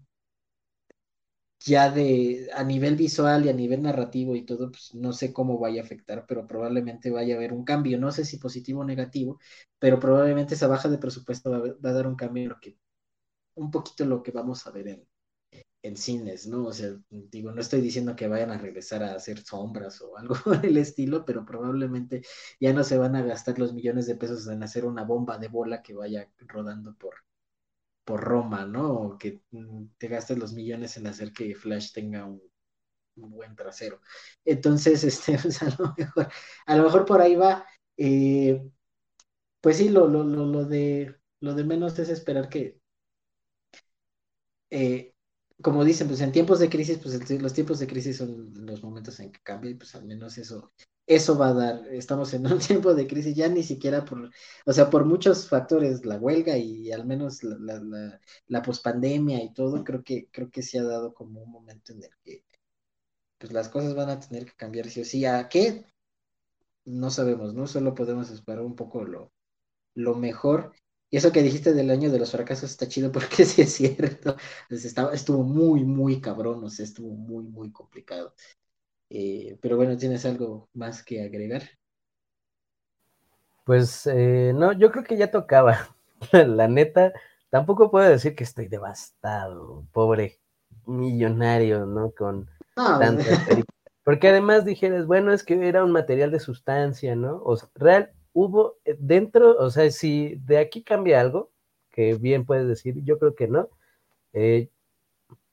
ya de a nivel visual y a nivel narrativo y todo, pues no sé cómo vaya a afectar, pero probablemente vaya a haber un cambio, no sé si positivo o negativo, pero probablemente esa baja de presupuesto va, a dar un cambio en lo que, un poquito lo que vamos a ver en, en cines, ¿no? O sea, digo, no estoy diciendo que vayan a regresar a hacer sombras o algo del estilo, pero probablemente ya no se van a gastar los millones de pesos en hacer una bomba de bola que vaya rodando por, por Roma, ¿no? O que mm, te gastes los millones en hacer que Flash tenga un, buen trasero. Entonces, este, pues, a lo mejor, por ahí va. Eh, pues sí, lo, lo, lo, lo, de lo de menos es esperar que eh, como dicen, pues en tiempos de crisis, pues los tiempos de crisis son los momentos en que cambia pues al menos eso, eso va a dar. Estamos en un tiempo de crisis, ya ni siquiera por, o sea, por muchos factores, la huelga y al menos la, la, pospandemia y todo, creo que, creo que se ha dado como un momento en el que pues las cosas van a tener que cambiar sí o sí. ¿A qué? No sabemos, ¿no? Solo podemos esperar un poco lo, lo mejor y eso que dijiste del año de los fracasos está chido porque sí es cierto. estaba, estuvo muy, muy cabrón, o sea, estuvo muy, muy complicado. Eh, pero bueno, ¿tienes algo más que agregar? Pues eh, no, yo creo que ya tocaba. La neta, tampoco puedo decir que estoy devastado, pobre millonario, ¿no? Con tantas Porque además dijeras, bueno, es que era un material de sustancia, ¿no? O sea, real, hubo eh, dentro, o sea, si de aquí cambia algo, que bien puedes decir, yo creo que no. Eh,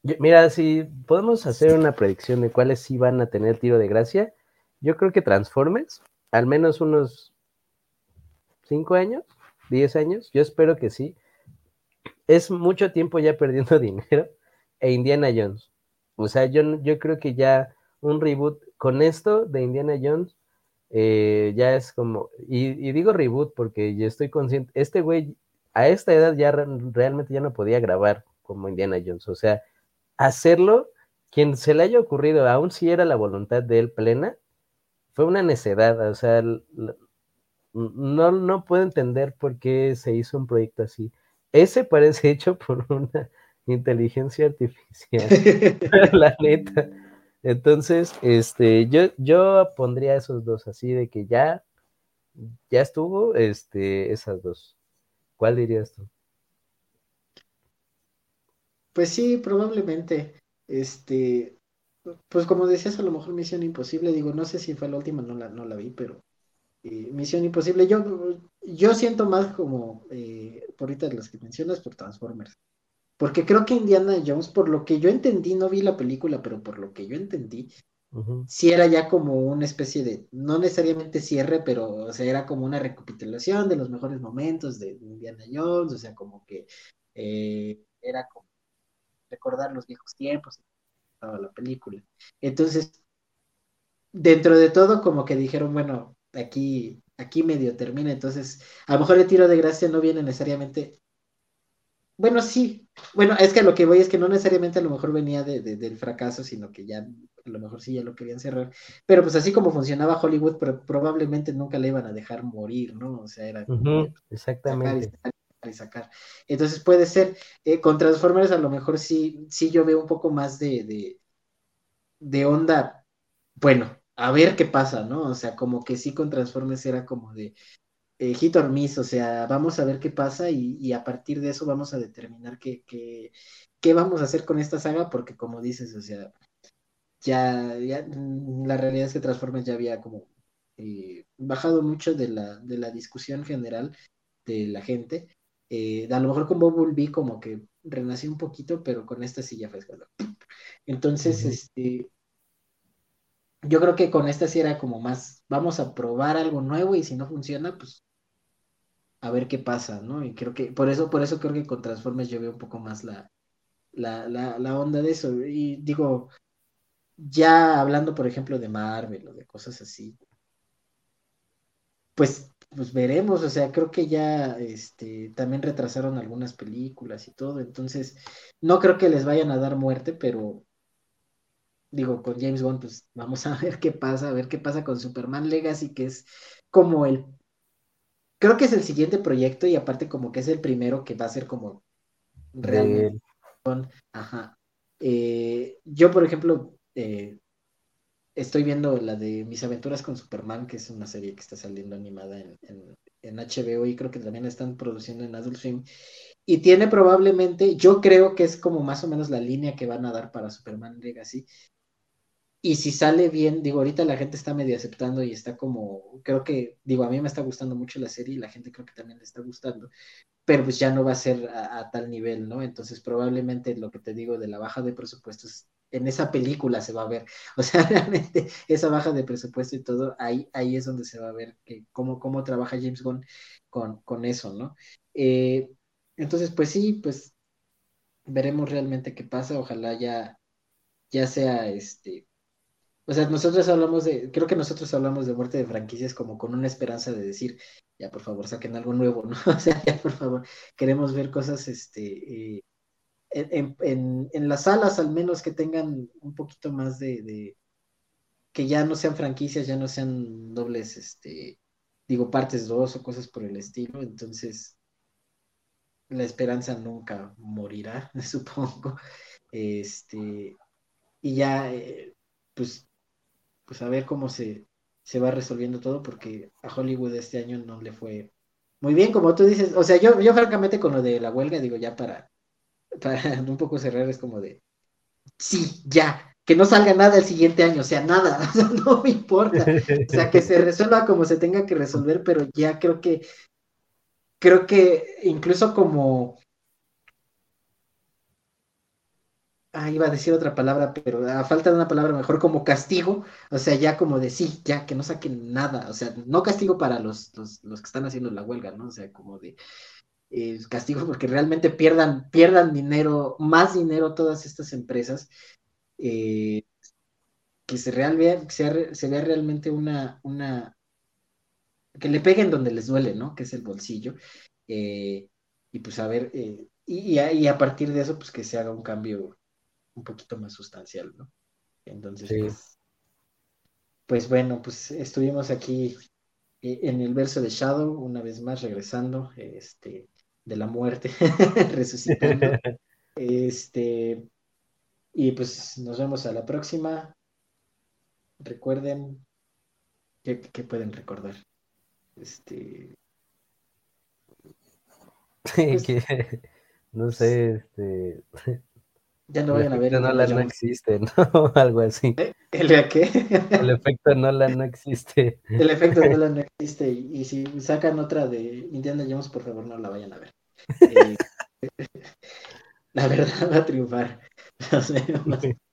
mira, si podemos hacer una predicción de cuáles sí van a tener tiro de gracia, yo creo que Transformers, al menos unos 5 años, 10 años, yo espero que sí. Es mucho tiempo ya perdiendo dinero. E Indiana Jones. O sea, yo, yo creo que ya un reboot con esto de Indiana Jones eh, ya es como, y, digo reboot porque yo estoy consciente, este güey a esta edad ya realmente ya no podía grabar como Indiana Jones, o sea, hacerlo, quien se le haya ocurrido, aún si era la voluntad de él plena, fue una necedad, o sea, no, no puedo entender por qué se hizo un proyecto así. Ese parece hecho por una inteligencia artificial, la neta. Entonces, este, yo, yo pondría esos dos así de que ya, ya estuvo, este, esas dos. ¿Cuál dirías tú? Pues sí, probablemente. Este, pues como decías, a lo mejor Misión Imposible, digo, no sé si fue la última, no la, no la vi, pero eh, Misión Imposible, yo, yo siento más como, eh, por ahorita las que mencionas, por Transformers. Porque creo que Indiana Jones, por lo que yo entendí, no vi la película, pero por lo que yo entendí, sí era ya como una especie de, no necesariamente cierre, pero o sea, era como una recapitulación de los mejores momentos de Indiana Jones, o sea, como que eh, era como recordar los viejos tiempos, toda la película. Entonces, dentro de todo, como que dijeron, bueno, aquí, aquí medio termina, entonces, a lo mejor el tiro de gracia no viene necesariamente bueno, sí. Bueno, es que lo que voy es que no necesariamente a lo mejor venía de, del fracaso, sino que ya a lo mejor sí ya lo querían cerrar. Pero pues así como funcionaba Hollywood, pero probablemente nunca le iban a dejar morir, ¿no? O sea, era exactamente. Y, sacar Entonces puede ser, eh, con Transformers a lo mejor sí, sí yo veo un poco más de, de, onda, bueno, a ver qué pasa, ¿no? O sea, como que sí con Transformers era como de, eh, hit or miss, o sea, vamos a ver qué pasa y, a partir de eso vamos a determinar qué, qué, qué, vamos a hacer con esta saga, porque como dices, o sea, ya, ya mm, la realidad es que Transformers ya había como eh, bajado mucho de la, de la discusión general de la gente. Eh, a lo mejor con Bumblebee como que renació un poquito, pero con esta sí ya fue escalado. Entonces, este, yo creo que con esta sí era como más, vamos a probar algo nuevo y si no funciona, pues a ver qué pasa, ¿no? Y creo que, por eso, por eso creo que con Transformers yo veo un poco más la, la, la, la onda de eso. Y digo, ya hablando, por ejemplo, de Marvel o de cosas así, pues, pues veremos, o sea, creo que ya este, también retrasaron algunas películas y todo, entonces no creo que les vayan a dar muerte, pero digo, con James Bond, pues vamos a ver qué pasa, a ver qué pasa con Superman Legacy, que es como el creo que es el siguiente proyecto y aparte como que es el primero que va a ser como realmente. Ajá. Eh, yo, por ejemplo, eh, estoy viendo la de Mis aventuras con Superman, que es una serie que está saliendo animada en, en, HBO y creo que también la están produciendo en Adult Swim. Y tiene probablemente, yo creo que es como más o menos la línea que van a dar para Superman Legacy. Y si sale bien, digo, ahorita la gente está medio aceptando y está como, creo que, digo, a mí me está gustando mucho la serie y la gente creo que también le está gustando, pero pues ya no va a ser a, tal nivel, ¿no? Entonces probablemente lo que te digo de la baja de presupuestos en esa película se va a ver, o sea, realmente esa baja de presupuesto y todo, ahí, ahí es donde se va a ver que, cómo, cómo trabaja James Gunn con, con eso, ¿no? Eh, entonces, pues sí, pues veremos realmente qué pasa, ojalá ya, ya sea este o sea, nosotros hablamos de, creo que nosotros hablamos de muerte de franquicias como con una esperanza de decir, ya por favor saquen algo nuevo, ¿no? O sea, ya por favor, queremos ver cosas, este, eh, en, las salas al menos que tengan un poquito más de, que ya no sean franquicias, ya no sean dobles, este, digo, partes dos o cosas por el estilo, entonces la esperanza nunca morirá, supongo, este, y ya, eh, pues pues a ver cómo se, se va resolviendo todo, porque a Hollywood este año no le fue muy bien, como tú dices. O sea, yo francamente con lo de la huelga, digo, ya para, para un poco cerrar, es como de, sí, ya, que no salga nada el siguiente año, o sea, nada, no me importa. O sea, que se resuelva como se tenga que resolver, pero ya creo que, creo que incluso como ah, iba a decir otra palabra, pero a falta de una palabra mejor, como castigo, o sea, ya como de sí, ya que no saquen nada, o sea, no castigo para los, los, que están haciendo la huelga, ¿no? O sea, como de eh, castigo porque realmente pierdan, pierdan dinero, más dinero todas estas empresas, eh, que se, real vea, se, vea realmente una, una, que le peguen donde les duele, ¿no? Que es el bolsillo. Eh, y pues a ver, y, y, a, partir de eso, pues que se haga un cambio un poquito más sustancial, ¿no? Entonces, pues, pues, bueno, pues estuvimos aquí eh, en el verso de Shadow, una vez más regresando, este, de la muerte, resucitando. este, y pues nos vemos a la próxima. Recuerden, ¿qué, pueden recordar? Este. Pues no sé, este. Ya no vayan a ver. Nolan no existe, ¿no? Algo así. ¿Eh? ¿El qué? El efecto Nolan no existe. El efecto Nolan no existe. Y, si sacan otra de Indiana Jones, por favor, no la vayan a ver. Eh, la verdad va a triunfar.